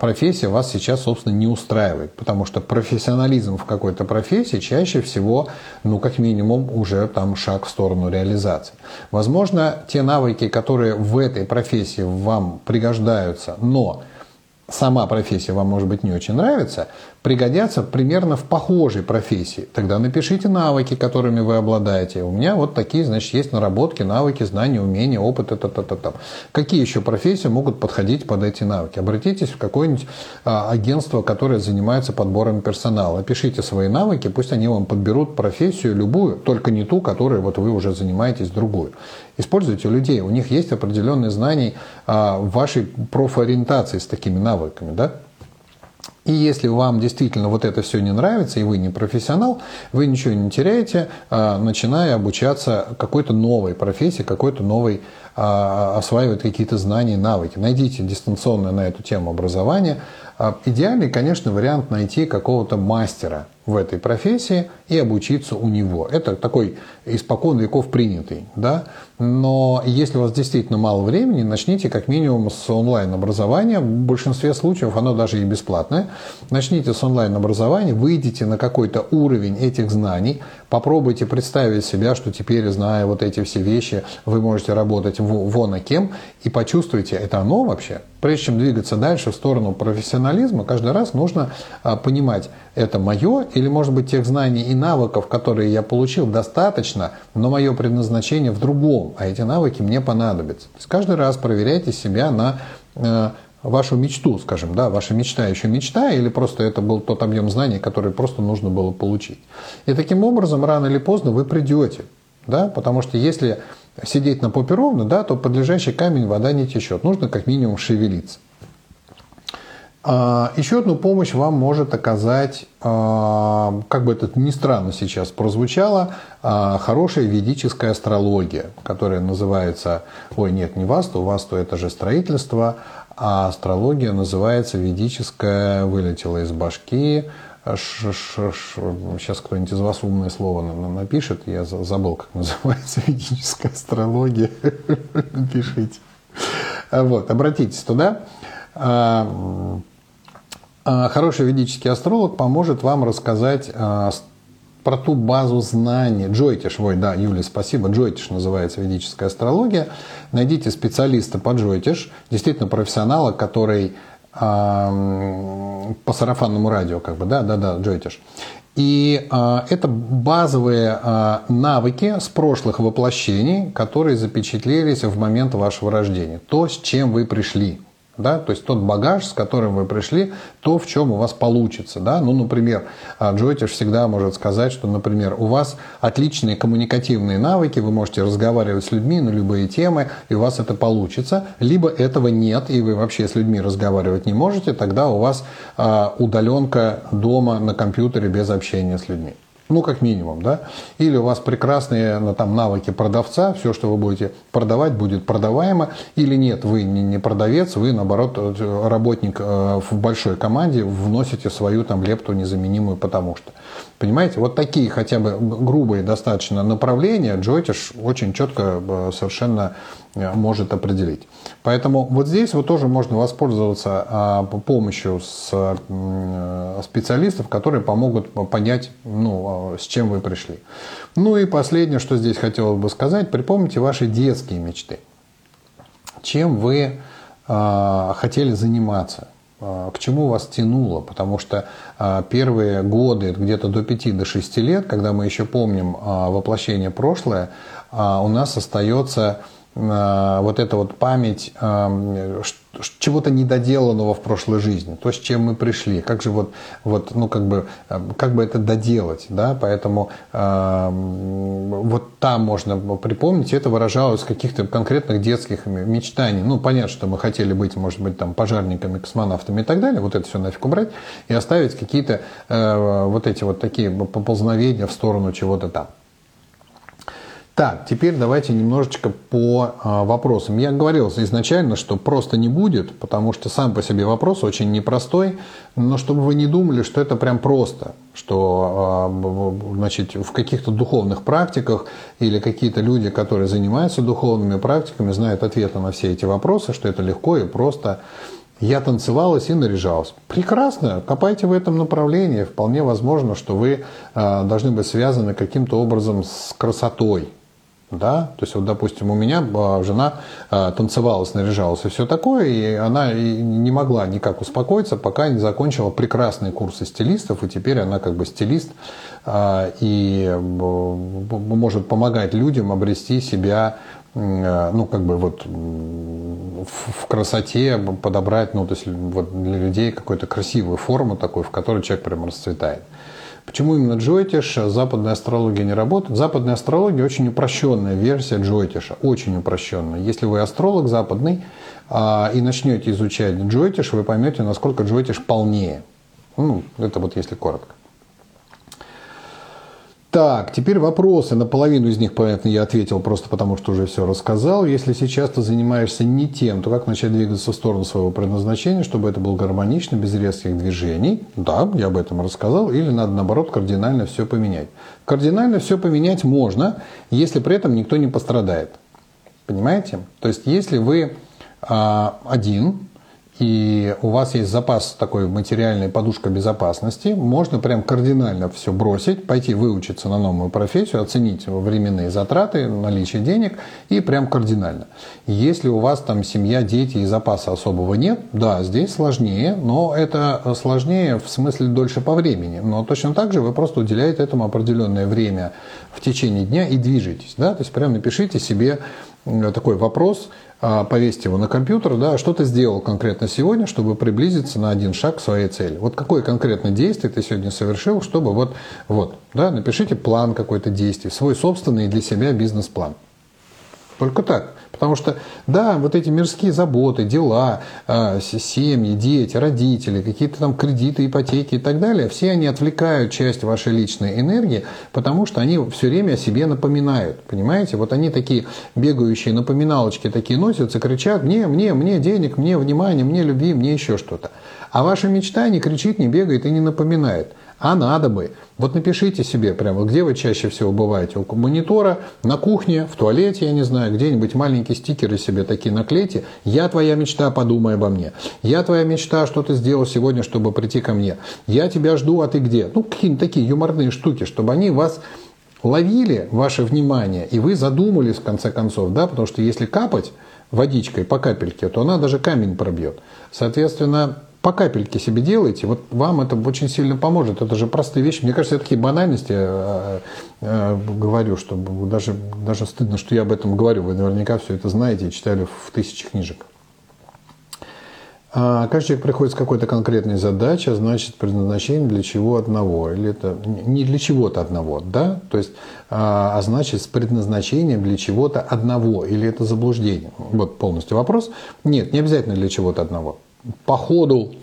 профессия вас сейчас, собственно, не устраивает. Потому что профессионализм в какой-то профессии чаще всего, ну, как минимум, уже там шаг в сторону реализации. Возможно, те навыки, которые в этой профессии вам пригождаются, но сама профессия вам, может быть, не очень нравится, пригодятся примерно в похожей профессии. Тогда напишите навыки, которыми вы обладаете. У меня вот такие, значит, есть наработки, навыки, знания, умения, опыт, это, это, это. Какие еще профессии могут подходить под эти навыки? Обратитесь в какое-нибудь а, агентство, которое занимается подбором персонала. Пишите свои навыки, пусть они вам подберут профессию любую, только не ту, которой вот вы уже занимаетесь, другую. Используйте людей, у них есть определенные знания а, в вашей профориентации с такими навыками, да? И если вам действительно вот это все не нравится, и вы не профессионал, вы ничего не теряете, а, начиная обучаться какой-то новой профессии, какой-то новой а, осваивать какие-то знания, навыки. Найдите дистанционное на эту тему образование. А, идеальный, конечно, вариант найти какого-то мастера в этой профессии и обучиться у него. Это такой испокон веков принятый. Да? Но если у вас действительно мало времени, начните как минимум с онлайн-образования. В большинстве случаев оно даже и бесплатное. Начните с онлайн-образования, выйдите на какой-то уровень этих знаний, попробуйте представить себя, что теперь, зная вот эти все вещи, вы можете работать вон а кем, и почувствуйте, это оно вообще. Прежде чем двигаться дальше в сторону профессионализма, каждый раз нужно а, понимать, это мое или, может быть, тех знаний и навыков, которые я получил, достаточно, но мое предназначение в другом, а эти навыки мне понадобятся. То есть каждый раз проверяйте себя на э, вашу мечту, скажем, да, ваша мечта еще мечта, или просто это был тот объем знаний, который просто нужно было получить. И таким образом, рано или поздно вы придете, да, потому что если сидеть на попе ровно, да, то под лежащий камень вода не течет, нужно как минимум шевелиться. А, еще одну помощь вам может оказать, а, как бы это ни странно сейчас прозвучало, а, хорошая ведическая астрология, которая называется, ой, нет, не Васту, Васту это же строительство, а астрология называется ведическая, вылетела из башки, ш, ш, ш, сейчас кто-нибудь из вас умное слово напишет, я забыл, как называется ведическая астрология, пишите. Вот, обратитесь туда. Хороший ведический астролог поможет вам рассказать про ту базу знаний. Джойтиш, ой, да, Юлия, спасибо. Джойтиш называется ведическая астрология. Найдите специалиста по Джойтиш, действительно профессионала, который э, по сарафанному радио, как бы, да, да, да, Джойтиш. И э, это базовые э, навыки с прошлых воплощений, которые запечатлелись в момент вашего рождения. То, с чем вы пришли да, то есть тот багаж, с которым вы пришли, то, в чем у вас получится, да, ну, например, а, Джойтиш всегда может сказать, что, например, у вас отличные коммуникативные навыки, вы можете разговаривать с людьми на любые темы, и у вас это получится, либо этого нет, и вы вообще с людьми разговаривать не можете, тогда у вас а, удаленка дома на компьютере без общения с людьми. Ну, как минимум, да. Или у вас прекрасные ну, там, навыки продавца, все, что вы будете продавать, будет продаваемо. Или нет, вы не продавец, вы, наоборот, э, работник э, в большой команде, вносите свою там лепту незаменимую, потому что. Понимаете, вот такие хотя бы грубые достаточно направления Джойтиш очень четко э, совершенно может определить. Поэтому вот здесь вот тоже можно воспользоваться а, помощью с, э, специалистов, которые помогут понять, ну, а, с чем вы пришли. Ну и последнее, что здесь хотелось бы сказать, припомните ваши детские мечты. Чем вы а, хотели заниматься? к чему вас тянуло, потому что первые годы, где-то до 5-6 до 6 лет, когда мы еще помним воплощение прошлое, у нас остается вот эта вот память э, чего-то недоделанного в прошлой жизни, то, с чем мы пришли, как же вот, вот ну, как бы, э, как бы это доделать, да, поэтому э, вот там можно припомнить, это выражалось в каких-то конкретных детских мечтаний, ну, понятно, что мы хотели быть, может быть, там, пожарниками, космонавтами и так далее, вот это все нафиг убрать и оставить какие-то э, вот эти вот такие поползновения в сторону чего-то там. Так, теперь давайте немножечко по а, вопросам. Я говорил изначально, что просто не будет, потому что сам по себе вопрос очень непростой, но чтобы вы не думали, что это прям просто, что а, значит, в каких-то духовных практиках или какие-то люди, которые занимаются духовными практиками, знают ответы на все эти вопросы, что это легко и просто. Я танцевалась и наряжалась. Прекрасно, копайте в этом направлении. Вполне возможно, что вы а, должны быть связаны каким-то образом с красотой, да, то есть вот, допустим, у меня а, жена а, танцевала, снаряжалась и все такое, и она не могла никак успокоиться, пока не закончила прекрасные курсы стилистов, и теперь она как бы стилист а, и может помогать людям обрести себя ну, как бы вот в красоте подобрать, ну, то есть вот для людей какую-то красивую форму такую, в которой человек прям расцветает. Почему именно Джойтиш? Западная астрология не работает. Западная астрология очень упрощенная версия Джойтиша, очень упрощенная. Если вы астролог западный а, и начнете изучать Джойтиш, вы поймете, насколько Джойтиш полнее. Ну, это вот если коротко. Так, теперь вопросы. На половину из них, понятно, я ответил просто потому, что уже все рассказал. Если сейчас ты занимаешься не тем, то как начать двигаться в сторону своего предназначения, чтобы это было гармонично, без резких движений? Да, я об этом рассказал. Или надо, наоборот, кардинально все поменять. Кардинально все поменять можно, если при этом никто не пострадает. Понимаете? То есть, если вы а, один, и у вас есть запас такой материальной подушка безопасности, можно прям кардинально все бросить, пойти выучиться на новую профессию, оценить временные затраты, наличие денег и прям кардинально. Если у вас там семья, дети и запаса особого нет, да, здесь сложнее, но это сложнее в смысле дольше по времени. Но точно так же вы просто уделяете этому определенное время в течение дня и движетесь. Да? То есть прям напишите себе такой вопрос, повесить его на компьютер, да, что ты сделал конкретно сегодня, чтобы приблизиться на один шаг к своей цели. Вот какое конкретное действие ты сегодня совершил, чтобы вот, вот, да, напишите план какой-то действий, свой собственный для себя бизнес-план. Только так. Потому что, да, вот эти мирские заботы, дела, а, семьи, дети, родители, какие-то там кредиты, ипотеки и так далее, все они отвлекают часть вашей личной энергии, потому что они все время о себе напоминают. Понимаете? Вот они такие бегающие напоминалочки такие носятся, кричат «мне, мне, мне денег, мне внимания, мне любви, мне еще что-то». А ваша мечта не кричит, не бегает и не напоминает. А надо бы. Вот напишите себе прямо, где вы чаще всего бываете. У монитора, на кухне, в туалете, я не знаю, где-нибудь маленькие стикеры себе такие наклейте. Я твоя мечта, подумай обо мне. Я твоя мечта, что ты сделал сегодня, чтобы прийти ко мне. Я тебя жду, а ты где? Ну, какие-нибудь такие юморные штуки, чтобы они вас ловили, ваше внимание, и вы задумались в конце концов, да, потому что если капать водичкой по капельке, то она даже камень пробьет. Соответственно, по капельке себе делайте, вот вам это очень сильно поможет. Это же простые вещи. Мне кажется, я такие банальности э, э, говорю, что даже, даже стыдно, что я об этом говорю. Вы наверняка все это знаете и читали в тысячи книжек. А каждый человек приходит с какой-то конкретной задачей, а значит предназначение для чего одного. Или это не для чего-то одного, да? То есть, а, а значит с предназначением для чего-то одного. Или это заблуждение. Вот полностью вопрос. Нет, не обязательно для чего-то одного по ходу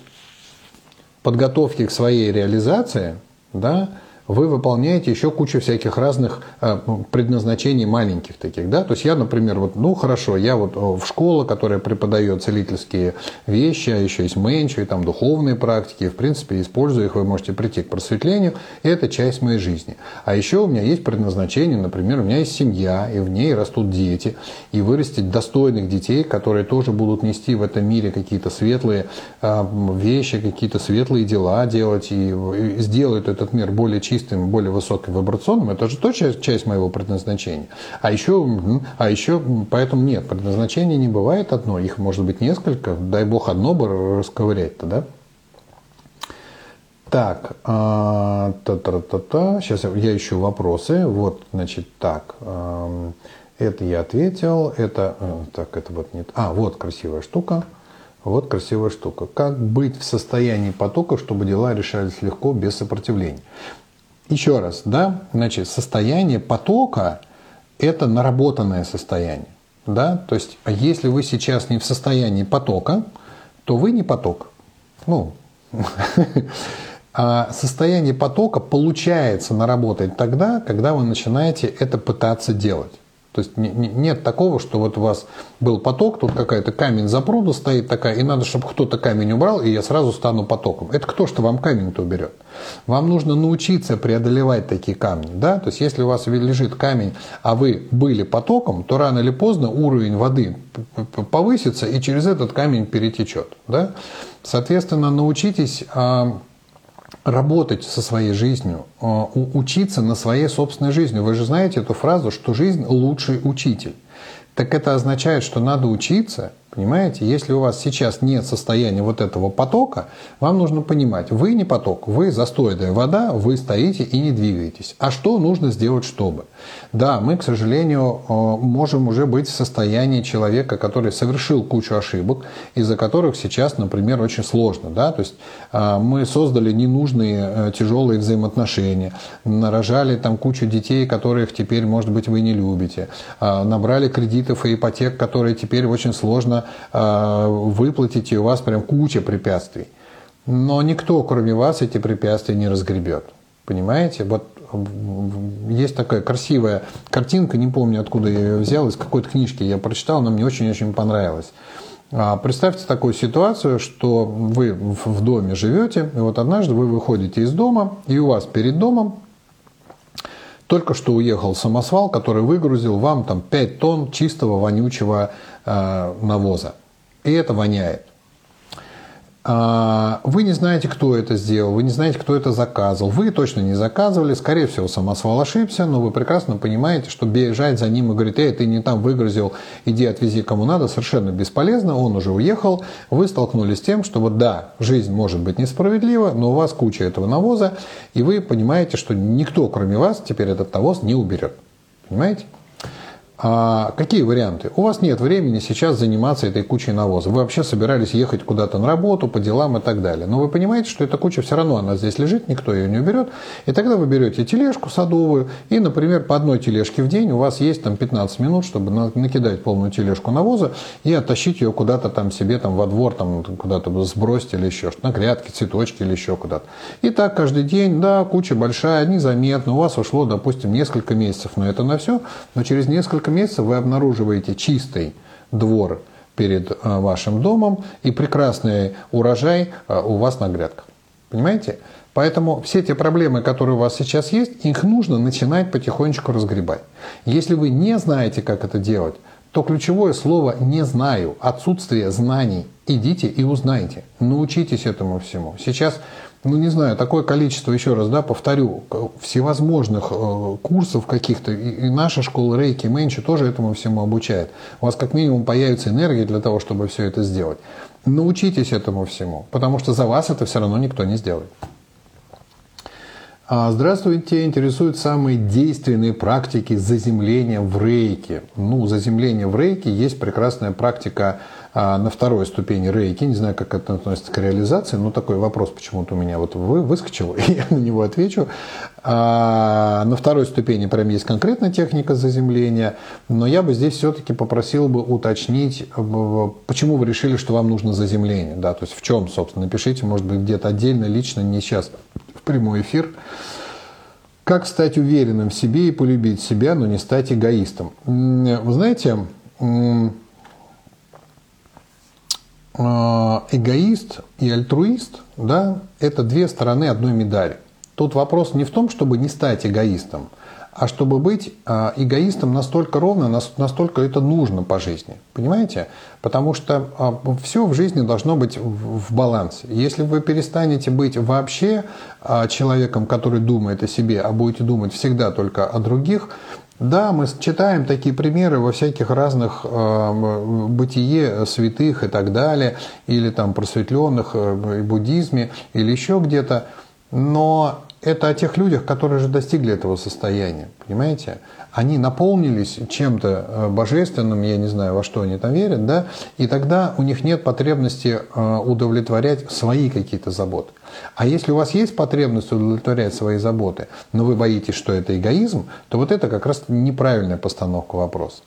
подготовки к своей реализации, да, вы выполняете еще кучу всяких разных э, предназначений маленьких таких, да, то есть я, например, вот, ну хорошо, я вот э, в школу, которая преподает целительские вещи, а еще есть менчу и там духовные практики, в принципе, использую их, вы можете прийти к просветлению, и это часть моей жизни. А еще у меня есть предназначение, например, у меня есть семья, и в ней растут дети, и вырастить достойных детей, которые тоже будут нести в этом мире какие-то светлые э, вещи, какие-то светлые дела делать, и, и сделают этот мир более чистым чистым, более высоким вибрационным, это же тоже часть моего предназначения. А еще, а еще, поэтому нет, предназначение не бывает одно, их может быть несколько, дай бог одно бы расковырять-то, да? Так, а, та-та-та-та, сейчас я ищу вопросы. Вот, значит, так, это я ответил, это, а, так, это вот нет. А, вот красивая штука. Вот красивая штука. Как быть в состоянии потока, чтобы дела решались легко, без сопротивления? Еще раз, да, значит, состояние потока – это наработанное состояние. Да? То есть, а если вы сейчас не в состоянии потока, то вы не поток. Ну, а состояние потока получается наработать тогда, когда вы начинаете это пытаться делать. То есть нет такого, что вот у вас был поток, тут какая-то камень за пруду стоит такая, и надо, чтобы кто-то камень убрал, и я сразу стану потоком. Это кто что вам камень-то уберет? Вам нужно научиться преодолевать такие камни. Да? То есть если у вас лежит камень, а вы были потоком, то рано или поздно уровень воды повысится, и через этот камень перетечет. Да? Соответственно, научитесь а, работать со своей жизнью, э, учиться на своей собственной жизни. Вы же знаете эту фразу, что жизнь лучший учитель. Так это означает, что надо учиться Понимаете, если у вас сейчас нет состояния вот этого потока, вам нужно понимать, вы не поток, вы застойная вода, вы стоите и не двигаетесь. А что нужно сделать, чтобы? Да, мы, к сожалению, э, можем уже быть в состоянии человека, который совершил кучу ошибок, из-за которых сейчас, например, очень сложно. Да? То есть э, мы создали ненужные э, тяжелые взаимоотношения, нарожали там кучу детей, которых теперь, может быть, вы не любите, набрали кредитов и ипотек, которые теперь очень сложно выплатить, и у вас прям куча препятствий. Но никто, кроме вас, эти препятствия не разгребет. Понимаете? Вот есть такая красивая картинка, не помню, откуда я ее взял, из какой-то книжки я прочитал, она мне очень-очень понравилась. А, представьте такую ситуацию, что вы в доме живете, и вот однажды вы выходите из дома, и у вас перед домом только что уехал самосвал, который выгрузил вам там 5 тонн чистого вонючего э, навоза. И это воняет. А, вы не знаете, кто это сделал, вы не знаете, кто это заказывал. Вы точно не заказывали, скорее всего, самосвал ошибся, но вы прекрасно понимаете, что бежать за ним и говорить, эй, ты не там выгрузил, иди отвези кому надо, совершенно бесполезно, он уже уехал. Вы столкнулись с тем, что вот да, жизнь может быть несправедлива, но у вас куча этого навоза, и вы понимаете, что никто, кроме вас, теперь этот навоз не уберет. Понимаете? А какие варианты? У вас нет времени сейчас заниматься этой кучей навоза. Вы вообще собирались ехать куда-то на работу, по делам и так далее. Но вы понимаете, что эта куча все равно, она здесь лежит, никто ее не уберет. И тогда вы берете тележку садовую, и, например, по одной тележке в день у вас есть там 15 минут, чтобы накидать полную тележку навоза и оттащить ее куда-то там себе там во двор, там куда-то сбросить или еще что-то, на грядки, цветочки или еще куда-то. И так каждый день, да, куча большая, незаметно. У вас ушло, допустим, несколько месяцев на это на все, но через несколько несколько месяцев вы обнаруживаете чистый двор перед э, вашим домом и прекрасный урожай э, у вас на грядках. Понимаете? Поэтому все те проблемы, которые у вас сейчас есть, их нужно начинать потихонечку разгребать. Если вы не знаете, как это делать, то ключевое слово «не знаю», отсутствие знаний. Идите и узнайте, научитесь этому всему. Сейчас ну не знаю, такое количество, еще раз, да, повторю, всевозможных э, курсов каких-то, и, и наша школа Рейки Менчи тоже этому всему обучает. У вас как минимум появится энергия для того, чтобы все это сделать. Научитесь этому всему, потому что за вас это все равно никто не сделает. А, здравствуйте, интересуют самые действенные практики заземления в рейке. Ну, заземление в рейке есть прекрасная практика на второй ступени рейки. Не знаю, как это относится к реализации, но такой вопрос почему-то у меня вот выскочил, и я на него отвечу. А на второй ступени прям есть конкретная техника заземления, но я бы здесь все-таки попросил бы уточнить, почему вы решили, что вам нужно заземление. Да, то есть в чем, собственно, напишите, может быть, где-то отдельно, лично, не сейчас прямой эфир. Как стать уверенным в себе и полюбить себя, но не стать эгоистом? Вы знаете, а, эгоист и альтруист, да, это две стороны одной медали. Тут вопрос не в том, чтобы не стать эгоистом, а чтобы быть а, эгоистом настолько ровно, настолько это нужно по жизни. Понимаете? Потому что а, все в жизни должно быть в балансе. Если вы перестанете быть вообще а, человеком, который думает о себе, а будете думать всегда только о других, да, мы читаем такие примеры во всяких разных э, бытие святых и так далее, или там просветленных э, буддизме, или еще где-то. Но это о тех людях, которые же достигли этого состояния, понимаете? Они наполнились чем-то э, божественным, я не знаю, во что они там верят, да, и тогда у них нет потребности э, удовлетворять свои какие-то заботы. А если у вас есть потребность удовлетворять свои заботы, но вы боитесь, что это эгоизм, то вот это как раз неправильная постановка вопроса.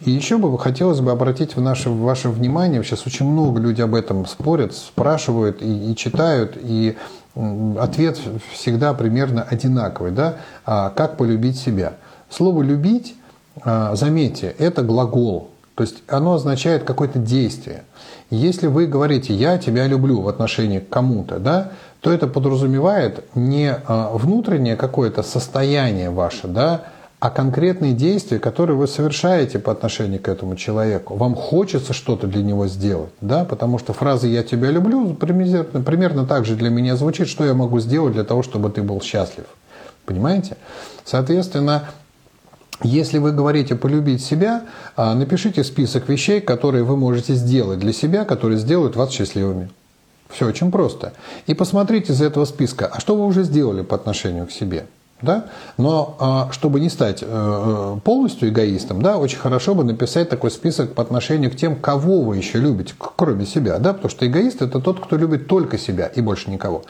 И еще бы хотелось бы обратить в наше, ваше внимание, сейчас очень много людей об этом спорят, спрашивают и, и читают, и ответ всегда примерно одинаковый. Да? А как полюбить себя? Слово «любить», а, заметьте, это глагол. То есть оно означает какое-то действие. Если вы говорите «я тебя люблю» в отношении к кому-то, да, то это подразумевает не а, внутреннее какое-то состояние ваше, да, а конкретные действия, которые вы совершаете по отношению к этому человеку. Вам хочется что-то для него сделать, да, потому что фраза «я тебя люблю» примерно, примерно так же для меня звучит, что я могу сделать для того, чтобы ты был счастлив. Понимаете? Соответственно, если вы говорите полюбить себя, а, напишите список вещей, которые вы можете сделать для себя, которые сделают вас счастливыми. Все очень просто. И посмотрите из этого списка, а что вы уже сделали по отношению к себе. Да? Но а, чтобы не стать э, полностью эгоистом, да, очень хорошо бы написать такой список по отношению к тем, кого вы еще любите, кроме себя. Да? Потому что эгоист – это тот, кто любит только себя и больше никого.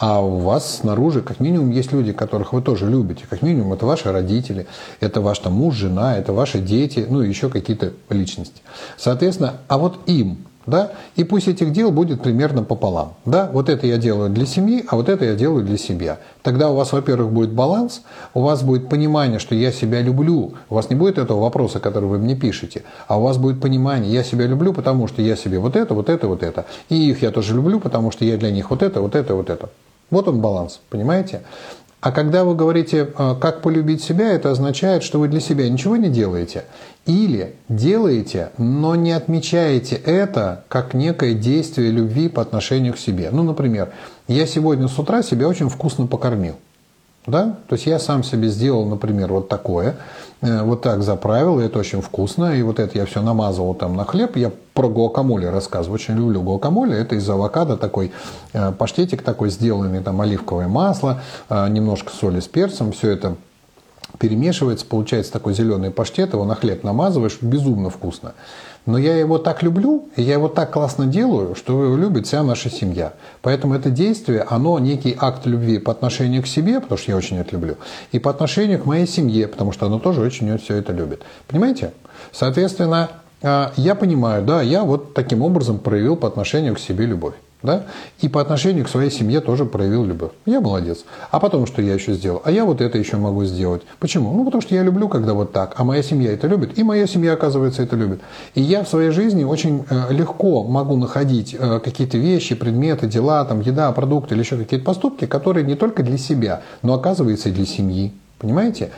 А у вас снаружи как минимум есть люди, которых вы тоже любите. Как минимум это ваши родители, это ваш там, муж, жена, это ваши дети, ну и еще какие-то личности. Соответственно, а вот им да, и пусть этих дел будет примерно пополам, да, вот это я делаю для семьи, а вот это я делаю для себя. Тогда у вас, во-первых, будет баланс, у вас будет понимание, что я себя люблю, у вас не будет этого вопроса, который вы мне пишете, а у вас будет понимание, я себя люблю, потому что я себе вот это, вот это, вот это, и их я тоже люблю, потому что я для них вот это, вот это, вот это. Вот он баланс, понимаете? А когда вы говорите, э, как полюбить себя, это означает, что вы для себя ничего не делаете. Или делаете, но не отмечаете это как некое действие любви по отношению к себе. Ну, например, я сегодня с утра себя очень вкусно покормил. Да? То есть я сам себе сделал, например, вот такое, э, вот так заправил, и это очень вкусно, и вот это я все намазывал там на хлеб. Я про гуакамоле рассказываю, очень люблю гуакамоле, это из авокадо такой э, паштетик такой сделанный, там оливковое масло, э, немножко соли с перцем, все это перемешивается, получается такой зеленый паштет, его на хлеб намазываешь, безумно вкусно. Но я его так люблю, и я его так классно делаю, что его любит вся наша семья. Поэтому это действие, оно некий акт любви по отношению к себе, потому что я очень это люблю, и по отношению к моей семье, потому что она тоже очень все это любит. Понимаете? Соответственно, а, я понимаю, да, я вот таким образом проявил по отношению к себе любовь. Да? И по отношению к своей семье тоже проявил любовь. Я молодец. А потом, что я еще сделал? А я вот это еще могу сделать. Почему? Ну, потому что я люблю, когда вот так. А моя семья это любит. И моя семья, оказывается, это любит. И я в своей жизни очень э, легко могу находить э, какие-то вещи, предметы, дела, там, еда, продукты или еще какие-то поступки, которые не только для себя, но, оказывается, и для семьи. Понимаете?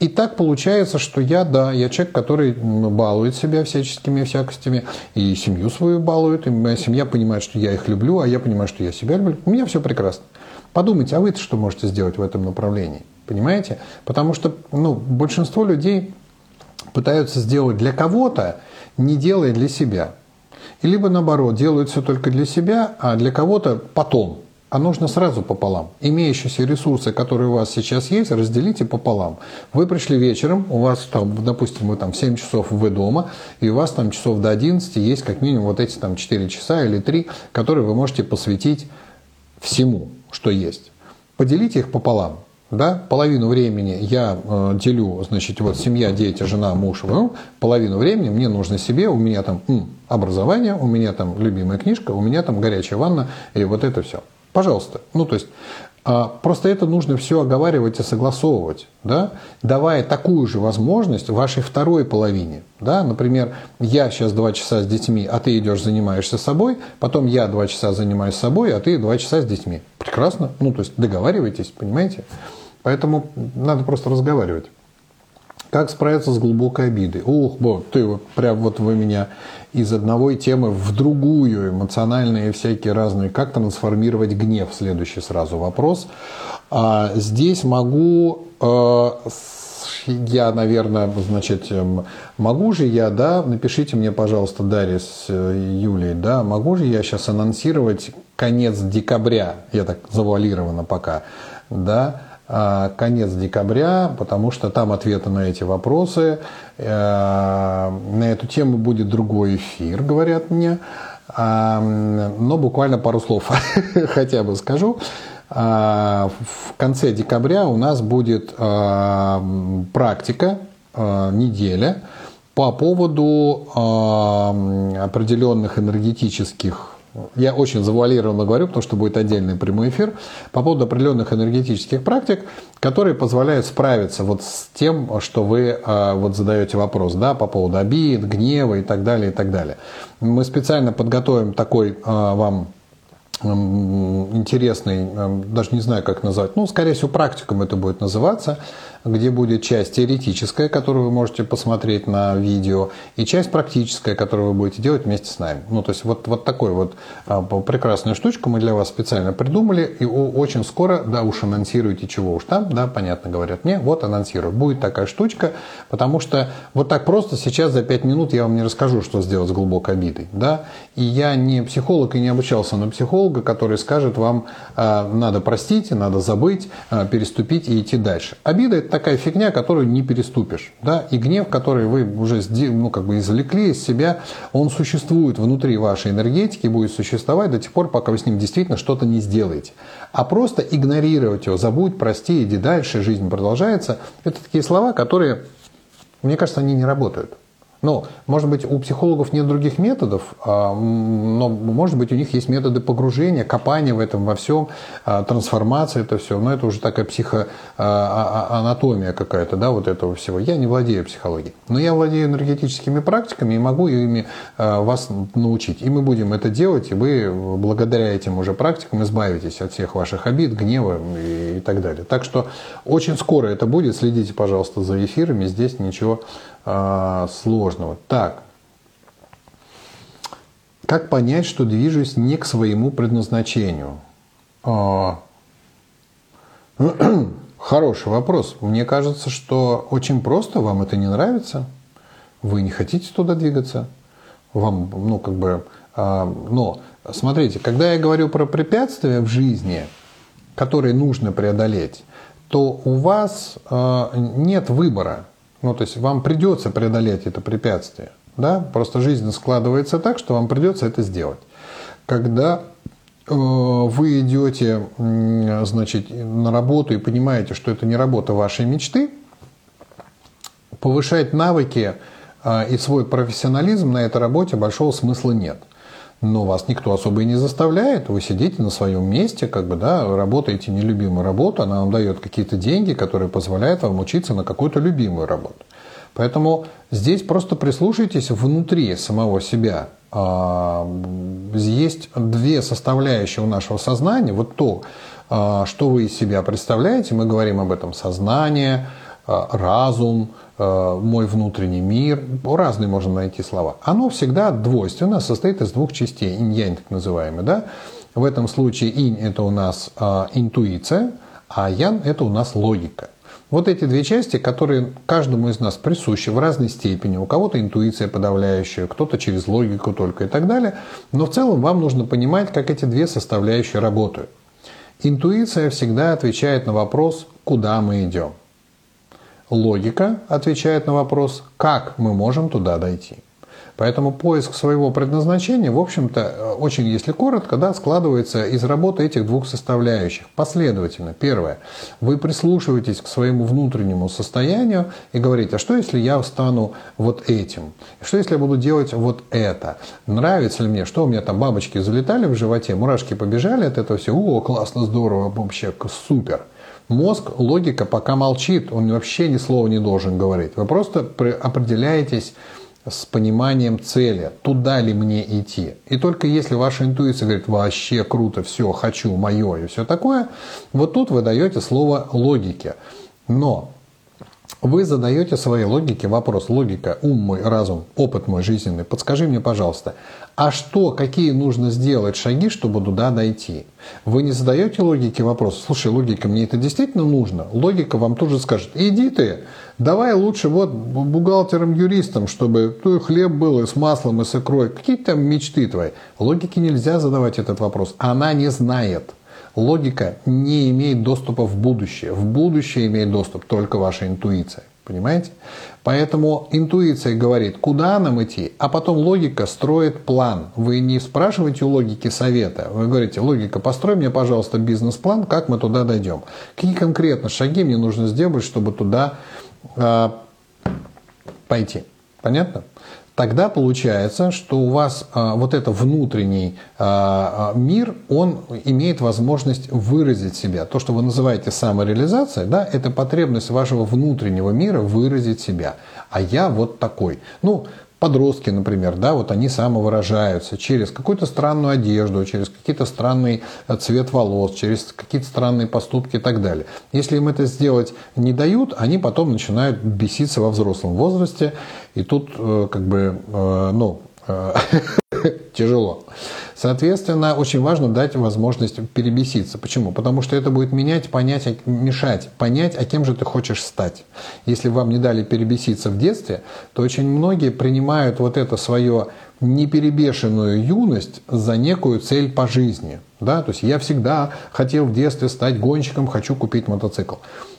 И так получается, что я, да, я человек, который балует себя всяческими всякостями, и семью свою балует, и моя семья понимает, что я их люблю, а я понимаю, что я себя люблю. У меня все прекрасно. Подумайте, а вы-то что можете сделать в этом направлении? Понимаете? Потому что ну, большинство людей пытаются сделать для кого-то, не делая для себя. И либо наоборот, делают все только для себя, а для кого-то потом – а нужно сразу пополам. Имеющиеся ресурсы, которые у вас сейчас есть, разделите пополам. Вы пришли вечером, у вас там, допустим, вы там в 7 часов вы дома, и у вас там часов до 11 есть как минимум вот эти там 4 часа или 3, которые вы можете посвятить всему, что есть. Поделите их пополам. Да? Половину времени я э, делю, значит, вот семья, дети, жена, муж, ну, половину времени мне нужно себе, у меня там м, образование, у меня там любимая книжка, у меня там горячая ванна, и вот это все. Пожалуйста. Ну, то есть, а, просто это нужно все оговаривать и согласовывать, да, давая такую же возможность вашей второй половине. Да? Например, я сейчас два часа с детьми, а ты идешь занимаешься собой, потом я два часа занимаюсь собой, а ты два часа с детьми. Прекрасно. Ну, то есть договаривайтесь, понимаете? Поэтому надо просто разговаривать. Как справиться с глубокой обидой? Ух, бог, ты вот прям вот вы меня из одной темы в другую, эмоциональные всякие разные. Как трансформировать гнев? Следующий сразу вопрос. А здесь могу э, я, наверное, значит, эм, могу же я, да, напишите мне, пожалуйста, Дарья с э, Юлией, да, могу же я сейчас анонсировать конец декабря, я так завуалировано пока, да, конец декабря, потому что там ответы на эти вопросы. Э, на эту тему будет другой эфир, говорят мне. А, но буквально пару слов хотя бы скажу. А, в конце декабря у нас будет практика, неделя по поводу определенных энергетических я очень завуалированно говорю, потому что будет отдельный прямой эфир, по поводу определенных энергетических практик, которые позволяют справиться вот с тем, что вы а, вот задаете вопрос, да, по поводу обид, гнева и так далее, и так далее. Мы специально подготовим такой а, вам интересный, даже не знаю, как назвать, ну, скорее всего, практикум это будет называться, где будет часть теоретическая, которую вы можете посмотреть на видео, и часть практическая, которую вы будете делать вместе с нами. Ну, то есть вот, вот такой вот а, прекрасную штучку мы для вас специально придумали, и очень скоро, да, уж анонсируйте, чего уж там, да, понятно, говорят мне, вот анонсирую. Будет такая штучка, потому что вот так просто сейчас за 5 минут я вам не расскажу, что сделать с глубокой обидой, да, и я не психолог и не обучался на психолога, который скажет вам, а, надо простить, надо забыть, а, переступить и идти дальше. Обида – такая фигня, которую не переступишь. Да? И гнев, который вы уже ну, как бы извлекли из себя, он существует внутри вашей энергетики, будет существовать до тех пор, пока вы с ним действительно что-то не сделаете. А просто игнорировать его, забудь, прости, иди дальше, жизнь продолжается. Это такие слова, которые, мне кажется, они не работают. Ну, может быть, у психологов нет других методов, а, но, может быть, у них есть методы погружения, копания в этом во всем, а, трансформации это все. Но это уже такая психоанатомия какая-то, да, вот этого всего. Я не владею психологией. Но я владею энергетическими практиками и могу ими а, вас научить. И мы будем это делать, и вы благодаря этим уже практикам избавитесь от всех ваших обид, гнева и так далее. Так что очень скоро это будет. Следите, пожалуйста, за эфирами. Здесь ничего а, сложного. Так. Как понять, что движусь не к своему предназначению? А, хороший вопрос. Мне кажется, что очень просто. Вам это не нравится. Вы не хотите туда двигаться. Вам, ну, как бы... А, но, смотрите, когда я говорю про препятствия в жизни, которые нужно преодолеть, то у вас нет выбора. Ну, то есть вам придется преодолеть это препятствие. Да? Просто жизнь складывается так, что вам придется это сделать. Когда э, вы идете значит, на работу и понимаете, что это не работа вашей мечты, повышать навыки э, и свой профессионализм на этой работе большого смысла нет но вас никто особо и не заставляет. Вы сидите на своем месте, как бы, да, работаете нелюбимую работу, она вам дает какие-то деньги, которые позволяют вам учиться на какую-то любимую работу. Поэтому здесь просто прислушайтесь внутри самого себя. А, есть две составляющие у нашего сознания. Вот то, а, что вы из себя представляете, мы говорим об этом сознание, а, разум, мой внутренний мир, разные можно найти слова. Оно всегда двойственно, состоит из двух частей, инь-янь так называемый. Да? В этом случае инь – это у нас э, интуиция, а ян – это у нас логика. Вот эти две части, которые каждому из нас присущи в разной степени. У кого-то интуиция подавляющая, кто-то через логику только и так далее. Но в целом вам нужно понимать, как эти две составляющие работают. Интуиция всегда отвечает на вопрос, куда мы идем. Логика отвечает на вопрос, как мы можем туда дойти. Поэтому поиск своего предназначения, в общем-то, э, очень, если коротко, да, складывается из работы этих двух составляющих. Последовательно. Первое. Вы прислушиваетесь к своему внутреннему состоянию и говорите, а что если я стану вот этим? Что если я буду делать вот это? Нравится ли мне? Что у меня там бабочки залетали в животе, мурашки побежали от этого все? О, классно, здорово, вообще супер. Мозг, логика пока молчит, он вообще ни слова не должен говорить. Вы просто определяетесь с пониманием цели, туда ли мне идти. И только если ваша интуиция говорит, вообще круто, все, хочу, мое и все такое, вот тут вы даете слово логике. Но вы задаете своей логике вопрос, логика, ум мой, разум, опыт мой жизненный, подскажи мне, пожалуйста, а что, какие нужно сделать шаги, чтобы туда дойти? Вы не задаете логике вопрос, слушай, логика, мне это действительно нужно? Логика вам тут же скажет, иди ты, давай лучше вот бухгалтером-юристом, чтобы твой хлеб был и с маслом, и с икрой, какие там мечты твои? Логике нельзя задавать этот вопрос, она не знает. Логика не имеет доступа в будущее. В будущее имеет доступ только ваша интуиция. Понимаете? Поэтому интуиция говорит, куда нам идти, а потом логика строит план. Вы не спрашиваете у логики совета. Вы говорите, логика, построй мне, пожалуйста, бизнес-план, как мы туда дойдем. Какие конкретно шаги мне нужно сделать, чтобы туда э, пойти. Понятно? Тогда получается, что у вас а, вот это внутренний а, а, мир, он имеет возможность выразить себя. То, что вы называете самореализацией, да, это потребность вашего внутреннего мира выразить себя. А я вот такой. Ну, подростки, например, да, вот они самовыражаются через какую-то странную одежду, через какие-то странный э, цвет волос, через какие-то странные поступки и так далее. Если им это сделать не дают, они потом начинают беситься во взрослом возрасте, и тут э, как бы, э, ну, тяжело. Соответственно, очень важно дать возможность перебеситься. Почему? Потому что это будет менять, понять, мешать, понять, а кем же ты хочешь стать. Если вам не дали перебеситься в детстве, то очень многие принимают вот это свое неперебешенную юность за некую цель по жизни. Да? То есть я всегда хотел в детстве стать гонщиком, хочу купить мотоцикл.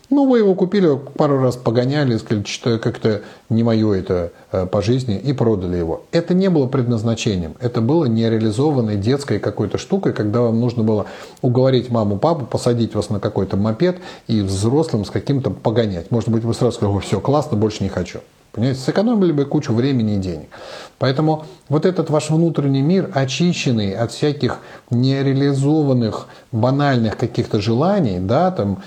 Ну, вы его купили, пару раз погоняли, сказали, что как-то не мое это э, по жизни, и продали его. Это не было предназначением. Это было нереализованной детской какой-то штукой, когда вам нужно было уговорить маму, папу, посадить вас на какой-то мопед и взрослым с каким-то погонять. Может быть, вы сразу сказали, все, классно, больше не хочу. Понимаете, сэкономили бы кучу времени и денег. Поэтому вот этот ваш внутренний мир, очищенный от всяких нереализованных, банальных каких-то желаний, да, там,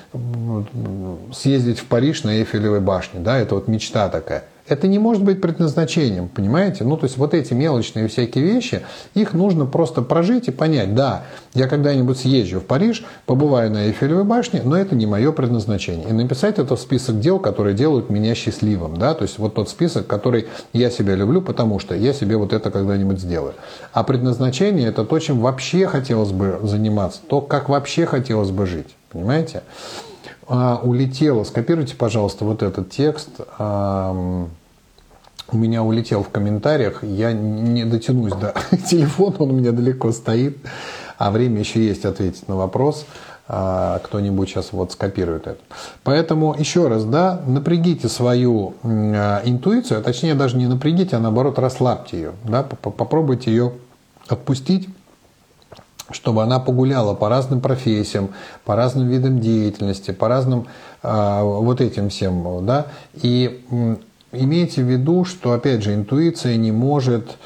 съездить в Париж на Эйфелевой башне, да, это вот мечта такая это не может быть предназначением, понимаете? Ну, то есть вот эти мелочные всякие вещи, их нужно просто прожить и понять, да, я когда-нибудь съезжу в Париж, побываю на Эйфелевой башне, но это не мое предназначение. И написать это в список дел, которые делают меня счастливым, да, то есть вот тот список, который я себя люблю, потому что я себе вот это когда-нибудь сделаю. А предназначение – это то, чем вообще хотелось бы заниматься, то, как вообще хотелось бы жить, понимаете? а, улетело. Скопируйте, пожалуйста, вот этот текст. А, у меня улетел в комментариях. Я не дотянусь до телефона, он у меня далеко стоит. А время еще есть ответить на вопрос. А, кто-нибудь сейчас вот скопирует это. Поэтому еще раз, да, напрягите свою а, интуицию, а точнее даже не напрягите, а наоборот расслабьте ее. Да, попробуйте ее отпустить чтобы она погуляла по разным профессиям, по разным видам деятельности, по разным э, вот этим всем, да, и имейте в виду, что, опять же, интуиция не может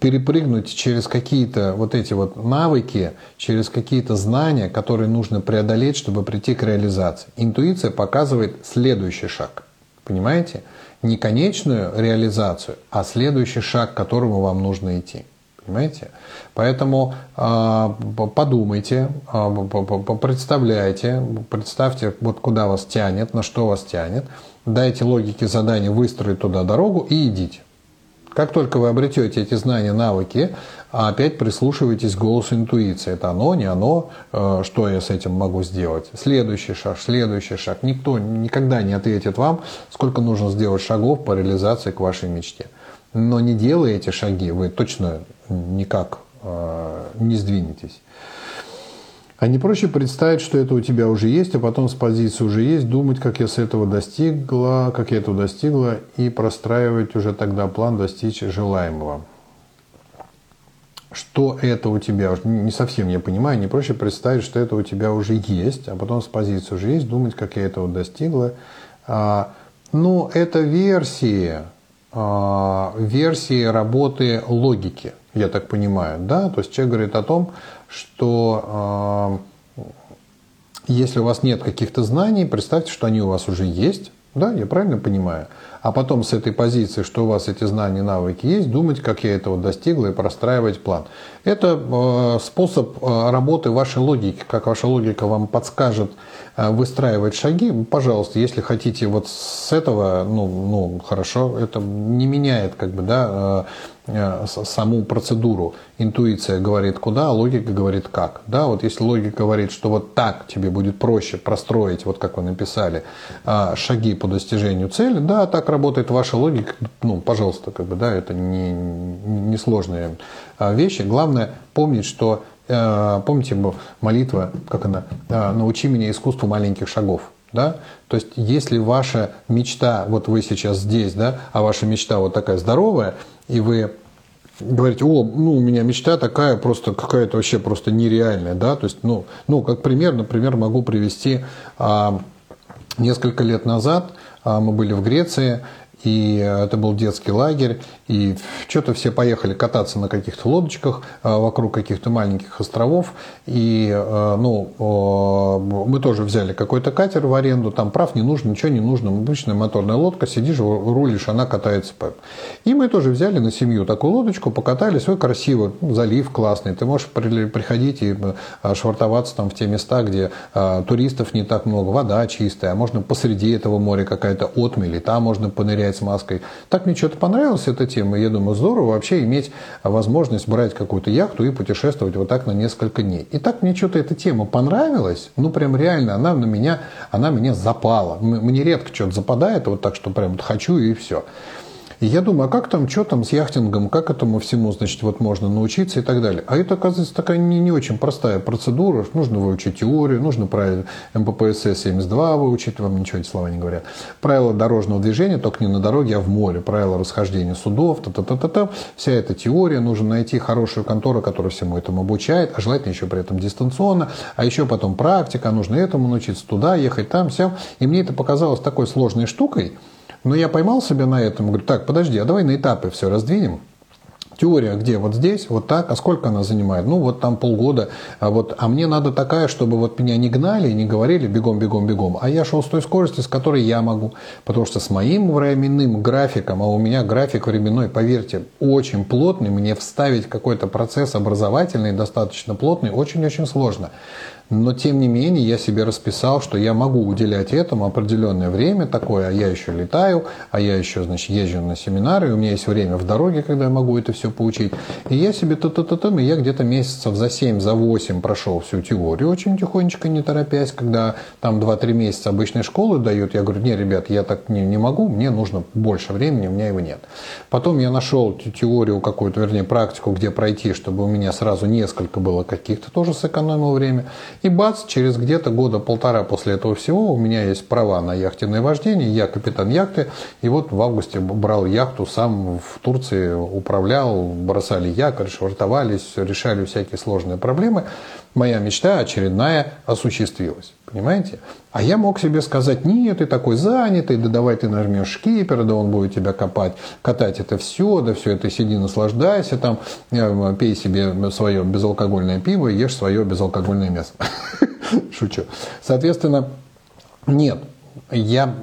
перепрыгнуть через какие-то вот эти вот навыки, через какие-то знания, которые нужно преодолеть, чтобы прийти к реализации. Интуиция показывает следующий шаг, понимаете? Не конечную реализацию, а следующий шаг, к которому вам нужно идти. Понимаете? Поэтому э, подумайте, э, представляйте, представьте, вот куда вас тянет, на что вас тянет, дайте логике задания выстроить туда дорогу и идите. Как только вы обретете эти знания, навыки, опять прислушивайтесь к голосу интуиции. Это оно, не оно, э, что я с этим могу сделать. Следующий шаг, следующий шаг. Никто никогда не ответит вам, сколько нужно сделать шагов по реализации к вашей мечте. Но не делая эти шаги, вы точно никак э, не сдвинетесь. А не проще представить, что это у тебя уже есть, а потом с позиции уже есть, думать, как я с этого достигла, как я этого достигла, и простраивать уже тогда план достичь желаемого. Что это у тебя, не совсем я понимаю, не проще представить, что это у тебя уже есть, а потом с позиции уже есть, думать, как я этого достигла. А, ну, это версии, а, версии работы логики, я так понимаю, да, то есть человек говорит о том, что э, если у вас нет каких-то знаний, представьте, что они у вас уже есть, да, я правильно понимаю? А потом с этой позиции, что у вас эти знания, навыки есть, думать, как я этого достигла и простраивать план. Это э, способ э, работы вашей логики, как ваша логика вам подскажет э, выстраивать шаги. Пожалуйста, если хотите вот с этого, ну, ну хорошо, это не меняет как бы, да, саму процедуру. Интуиция говорит куда, а логика говорит как. Да, вот если логика говорит, что вот так тебе будет проще простроить, вот как вы написали, шаги по достижению цели, да, так работает ваша логика, ну, пожалуйста, как бы, да, это не, не сложные вещи. Главное помнить, что, э, помните молитва, как она, э, «Научи меня искусству маленьких шагов». Да? То есть, если ваша мечта, вот вы сейчас здесь, да, а ваша мечта вот такая здоровая, и вы говорите, о, ну, у меня мечта такая, просто какая-то вообще просто нереальная, да, то есть, ну, ну как пример, например, могу привести, а, несколько лет назад а, мы были в Греции, и это был детский лагерь, и что-то все поехали кататься на каких-то лодочках а, вокруг каких-то маленьких островов, и а, ну, мы тоже взяли какой-то катер в аренду, там прав не нужно, ничего не нужно, обычная моторная лодка, сидишь, рулишь, она катается. И мы тоже взяли на семью такую лодочку, покатались, ой, красиво, ну, залив классный, ты можешь приходить и швартоваться там в те места, где туристов не так много, вода чистая, а можно посреди этого моря какая-то отмель, и там можно понырять с маской. Так мне что-то понравилась эта тема. Я думаю, здорово вообще иметь возможность брать какую-то яхту и путешествовать вот так на несколько дней. И так мне что-то эта тема понравилась. Ну, прям реально, она на меня, она меня запала. Мне редко что-то западает, вот так, что прям вот хочу и все. И я думаю, а как там, что там с яхтингом, как этому всему, значит, вот можно научиться и так далее. А это, оказывается, такая не, не очень простая процедура. Нужно выучить теорию, нужно правила МППС-72 выучить, вам ничего эти слова не говорят. Правила дорожного движения, только не на дороге, а в море. Правила расхождения судов, та-та-та-та-та. Вся эта теория, нужно найти хорошую контору, которая всему этому обучает, а желательно еще при этом дистанционно, а еще потом практика, нужно этому научиться, туда ехать, там, все. И мне это показалось такой сложной штукой, Но я поймал себя на этом, говорю, так, подожди, а давай на этапы все раздвинем. Теория где? Вот здесь, вот так. А сколько она занимает? Ну, вот там полгода. А, вот, а мне надо такая, чтобы вот меня не гнали не говорили бегом, бегом, бегом. А я шел с той скоростью, с которой я могу. Потому что с моим временным графиком, а у меня график временной, поверьте, очень плотный, мне вставить какой-то процесс образовательный, достаточно плотный, очень-очень сложно. Но, тем не менее, я себе расписал, что я могу уделять этому определенное время такое, а я еще летаю, а я еще, значит, езжу на семинары, у меня есть время в дороге, когда я могу это все поучить. И я себе то то то то и я где-то месяцев за 7, за 8 прошел всю теорию, очень тихонечко, не торопясь, когда там 2-3 месяца обычной школы дают, я говорю, не, ребят, я так не, не могу, мне нужно больше времени, у меня его нет. Потом я нашел теорию какую-то, вернее, практику, где пройти, чтобы у меня сразу несколько было каких-то, тоже сэкономил время. И бац, через где-то года полтора после этого всего у меня есть права на яхтенное вождение, я капитан яхты, и вот в августе брал яхту, сам в Турции управлял, бросали якорь, швартовались, решали всякие сложные проблемы. Моя мечта очередная осуществилась. Понимаете? А я мог себе сказать, нет, ты такой занятый, да давай ты нажмешь шкипер, да он будет тебя копать, катать это все, да все это сиди, наслаждайся, там, э, пей себе свое безалкогольное пиво ешь свое безалкогольное мясо. Шучу. Соответственно, нет, я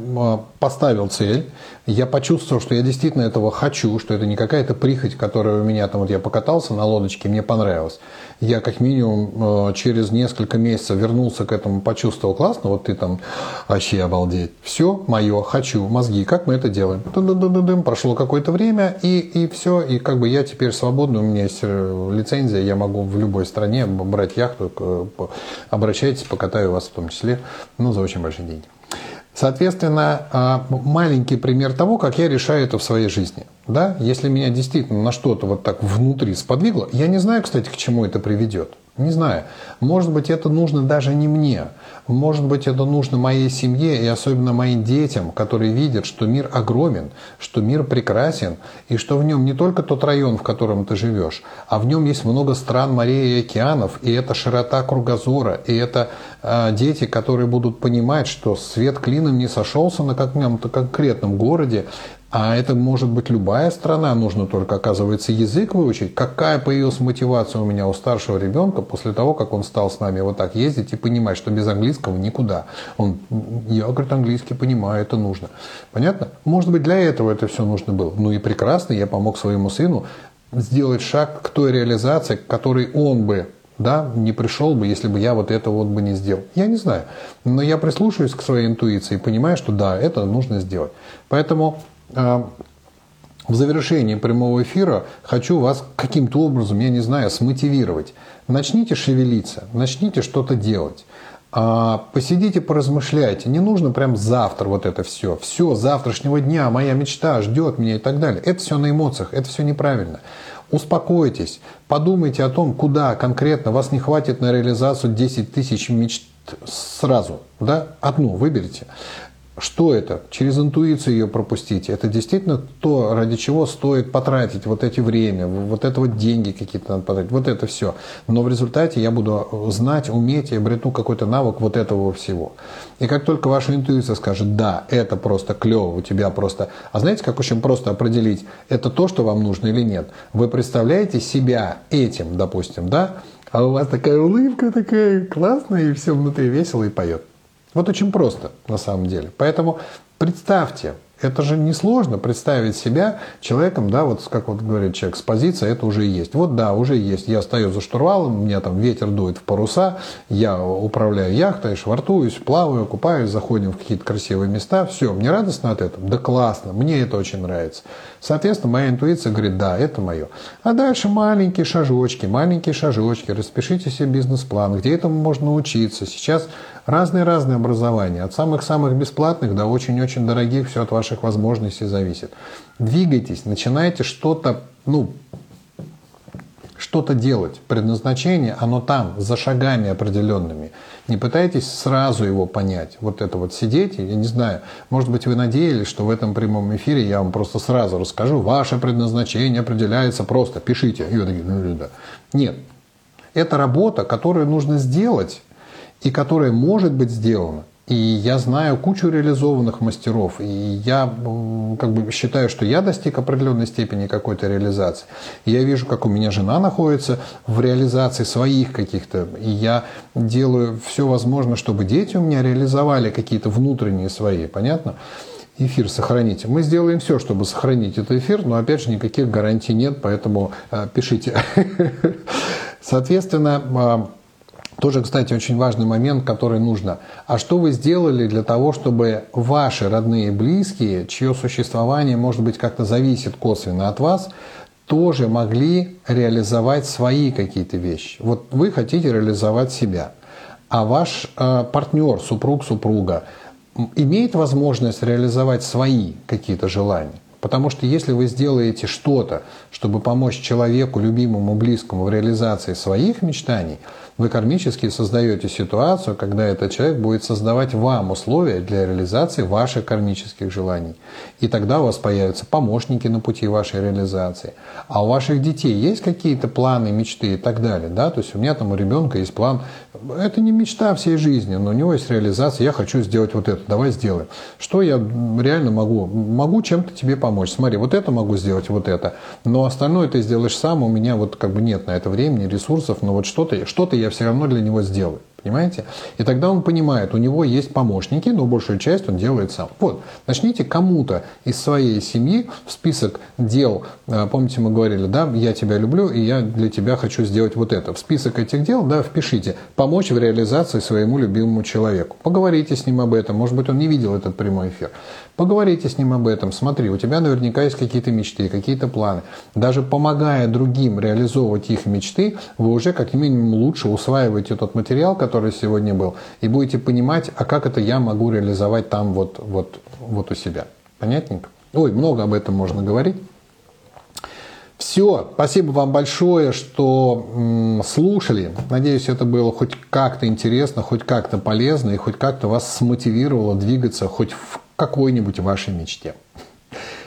поставил цель, я почувствовал, что я действительно этого хочу, что это не какая-то прихоть, которая у меня там, вот я покатался на лодочке, мне понравилось. Я как минимум э, через несколько месяцев вернулся к этому, почувствовал классно, вот ты там вообще обалдеть. Все мое, хочу, мозги, как мы это делаем? Прошло какое-то время, и, и все, и как бы я теперь свободный, у меня есть э, лицензия, я могу в любой стране брать яхту, обращайтесь, покатаю вас в том числе, ну, за очень большие деньги. Соответственно, а, маленький пример того, как я решаю это в своей жизни. Да? Если меня действительно на что-то вот так внутри сподвигло, я не знаю, кстати, к чему это приведет. Не знаю. Может быть, это нужно даже не мне. Может быть, это нужно моей семье и особенно моим детям, которые видят, что мир огромен, что мир прекрасен, и что в нем не только тот район, в котором ты живешь, а в нем есть много стран, морей и океанов, и это широта кругозора, и это э, дети, которые будут понимать, что свет клином не сошелся на каком-то конкретном городе, а это может быть любая страна, нужно только, оказывается, язык выучить. Какая появилась мотивация у меня у старшего ребенка после того, как он стал с нами вот так ездить и понимать, что без английского никуда. Он, я, говорит, английский понимаю, это нужно. Понятно? Может быть, для этого это все нужно было. Ну и прекрасно, я помог своему сыну сделать шаг к той реализации, к которой он бы да, не пришел бы, если бы я вот это вот бы не сделал. Я не знаю. Но я прислушиваюсь к своей интуиции и понимаю, что да, это нужно сделать. Поэтому в завершении прямого эфира хочу вас каким-то образом, я не знаю, смотивировать. Начните шевелиться, начните что-то делать. А, посидите, поразмышляйте. Не нужно прям завтра вот это все. Все, завтрашнего дня, моя мечта ждет меня и так далее. Это все на эмоциях, это все неправильно. Успокойтесь, подумайте о том, куда конкретно вас не хватит на реализацию 10 тысяч мечт сразу. Да? Одну выберите. Что это? Через интуицию ее пропустите. Это действительно то, ради чего стоит потратить вот эти время, вот это вот деньги какие-то надо потратить, вот это все. Но в результате я буду знать, уметь и обрету какой-то навык вот этого всего. И как только ваша интуиция скажет, да, это просто клево, у тебя просто... А знаете, как очень просто определить, это то, что вам нужно или нет? Вы представляете себя этим, допустим, да? А у вас такая улыбка такая классная, и все внутри весело и поет. Вот очень просто на самом деле. Поэтому представьте, это же несложно представить себя человеком, да, вот как вот говорит человек, с позиции это уже есть. Вот да, уже есть. Я стою за штурвалом, у меня там ветер дует в паруса, я управляю яхтой, швартуюсь, плаваю, купаюсь, заходим в какие-то красивые места. Все, мне радостно от этого? Да классно, мне это очень нравится. Соответственно, моя интуиция говорит, да, это мое. А дальше маленькие шажочки, маленькие шажочки, распишите себе бизнес-план, где этому можно учиться. Сейчас Разные-разные образования, от самых-самых бесплатных до очень-очень дорогих, все от ваших возможностей зависит. Двигайтесь, начинайте что-то, ну, что-то делать. Предназначение, оно там, за шагами определенными. Не пытайтесь сразу его понять. Вот это вот сидеть, я не знаю, может быть, вы надеялись, что в этом прямом эфире я вам просто сразу расскажу, ваше предназначение определяется просто, пишите. Ну. Нет. Это работа, которую нужно сделать и которое может быть сделано И я знаю кучу реализованных мастеров. И я как бы считаю, что я достиг определенной степени какой-то реализации. Я вижу, как у меня жена находится в реализации своих каких-то. И я делаю все возможное, чтобы дети у меня реализовали какие-то внутренние свои. Понятно? эфир сохраните. Мы сделаем все, чтобы сохранить этот эфир, но опять же никаких гарантий нет, поэтому э, пишите. Соответственно, э, тоже, кстати, очень важный момент, который нужно. А что вы сделали для того, чтобы ваши родные и близкие, чье существование, может быть, как-то зависит косвенно от вас, тоже могли реализовать свои какие-то вещи. Вот вы хотите реализовать себя, а ваш э, партнер, супруг, супруга имеет возможность реализовать свои какие-то желания. Потому что если вы сделаете что-то, чтобы помочь человеку, любимому, близкому в реализации своих мечтаний – вы кармически создаете ситуацию, когда этот человек будет создавать вам условия для реализации ваших кармических желаний. И тогда у вас появятся помощники на пути вашей реализации. А у ваших детей есть какие-то планы, мечты и так далее. Да? То есть у меня там у ребенка есть план. Это не мечта всей жизни, но у него есть реализация. Я хочу сделать вот это. Давай сделаем. Что я реально могу? Могу чем-то тебе помочь. Смотри, вот это могу сделать, вот это. Но остальное ты сделаешь сам. У меня вот как бы нет на это времени, ресурсов. Но вот что-то что я все равно для него сделаю. Понимаете? И тогда он понимает, у него есть помощники, но большую часть он делает сам. Вот, начните кому-то из своей семьи в список дел, э, помните, мы говорили, да, я тебя люблю, и я для тебя хочу сделать вот это. В список этих дел, да, впишите, помочь в реализации своему любимому человеку. Поговорите с ним об этом, может быть, он не видел этот прямой эфир. Поговорите с ним об этом. Смотри, у тебя наверняка есть какие-то мечты, какие-то планы. Даже помогая другим реализовывать их мечты, вы уже как минимум лучше усваиваете тот материал, который сегодня был, и будете понимать, а как это я могу реализовать там вот, вот, вот у себя. Понятненько? Ой, много об этом можно говорить. Все, спасибо вам большое, что м, слушали. Надеюсь, это было хоть как-то интересно, хоть как-то полезно и хоть как-то вас смотивировало двигаться хоть в какой-нибудь вашей мечте.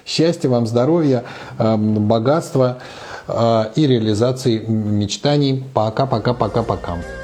Счастья вам, здоровья, эм, богатства э, и реализации мечтаний. Пока-пока-пока-пока.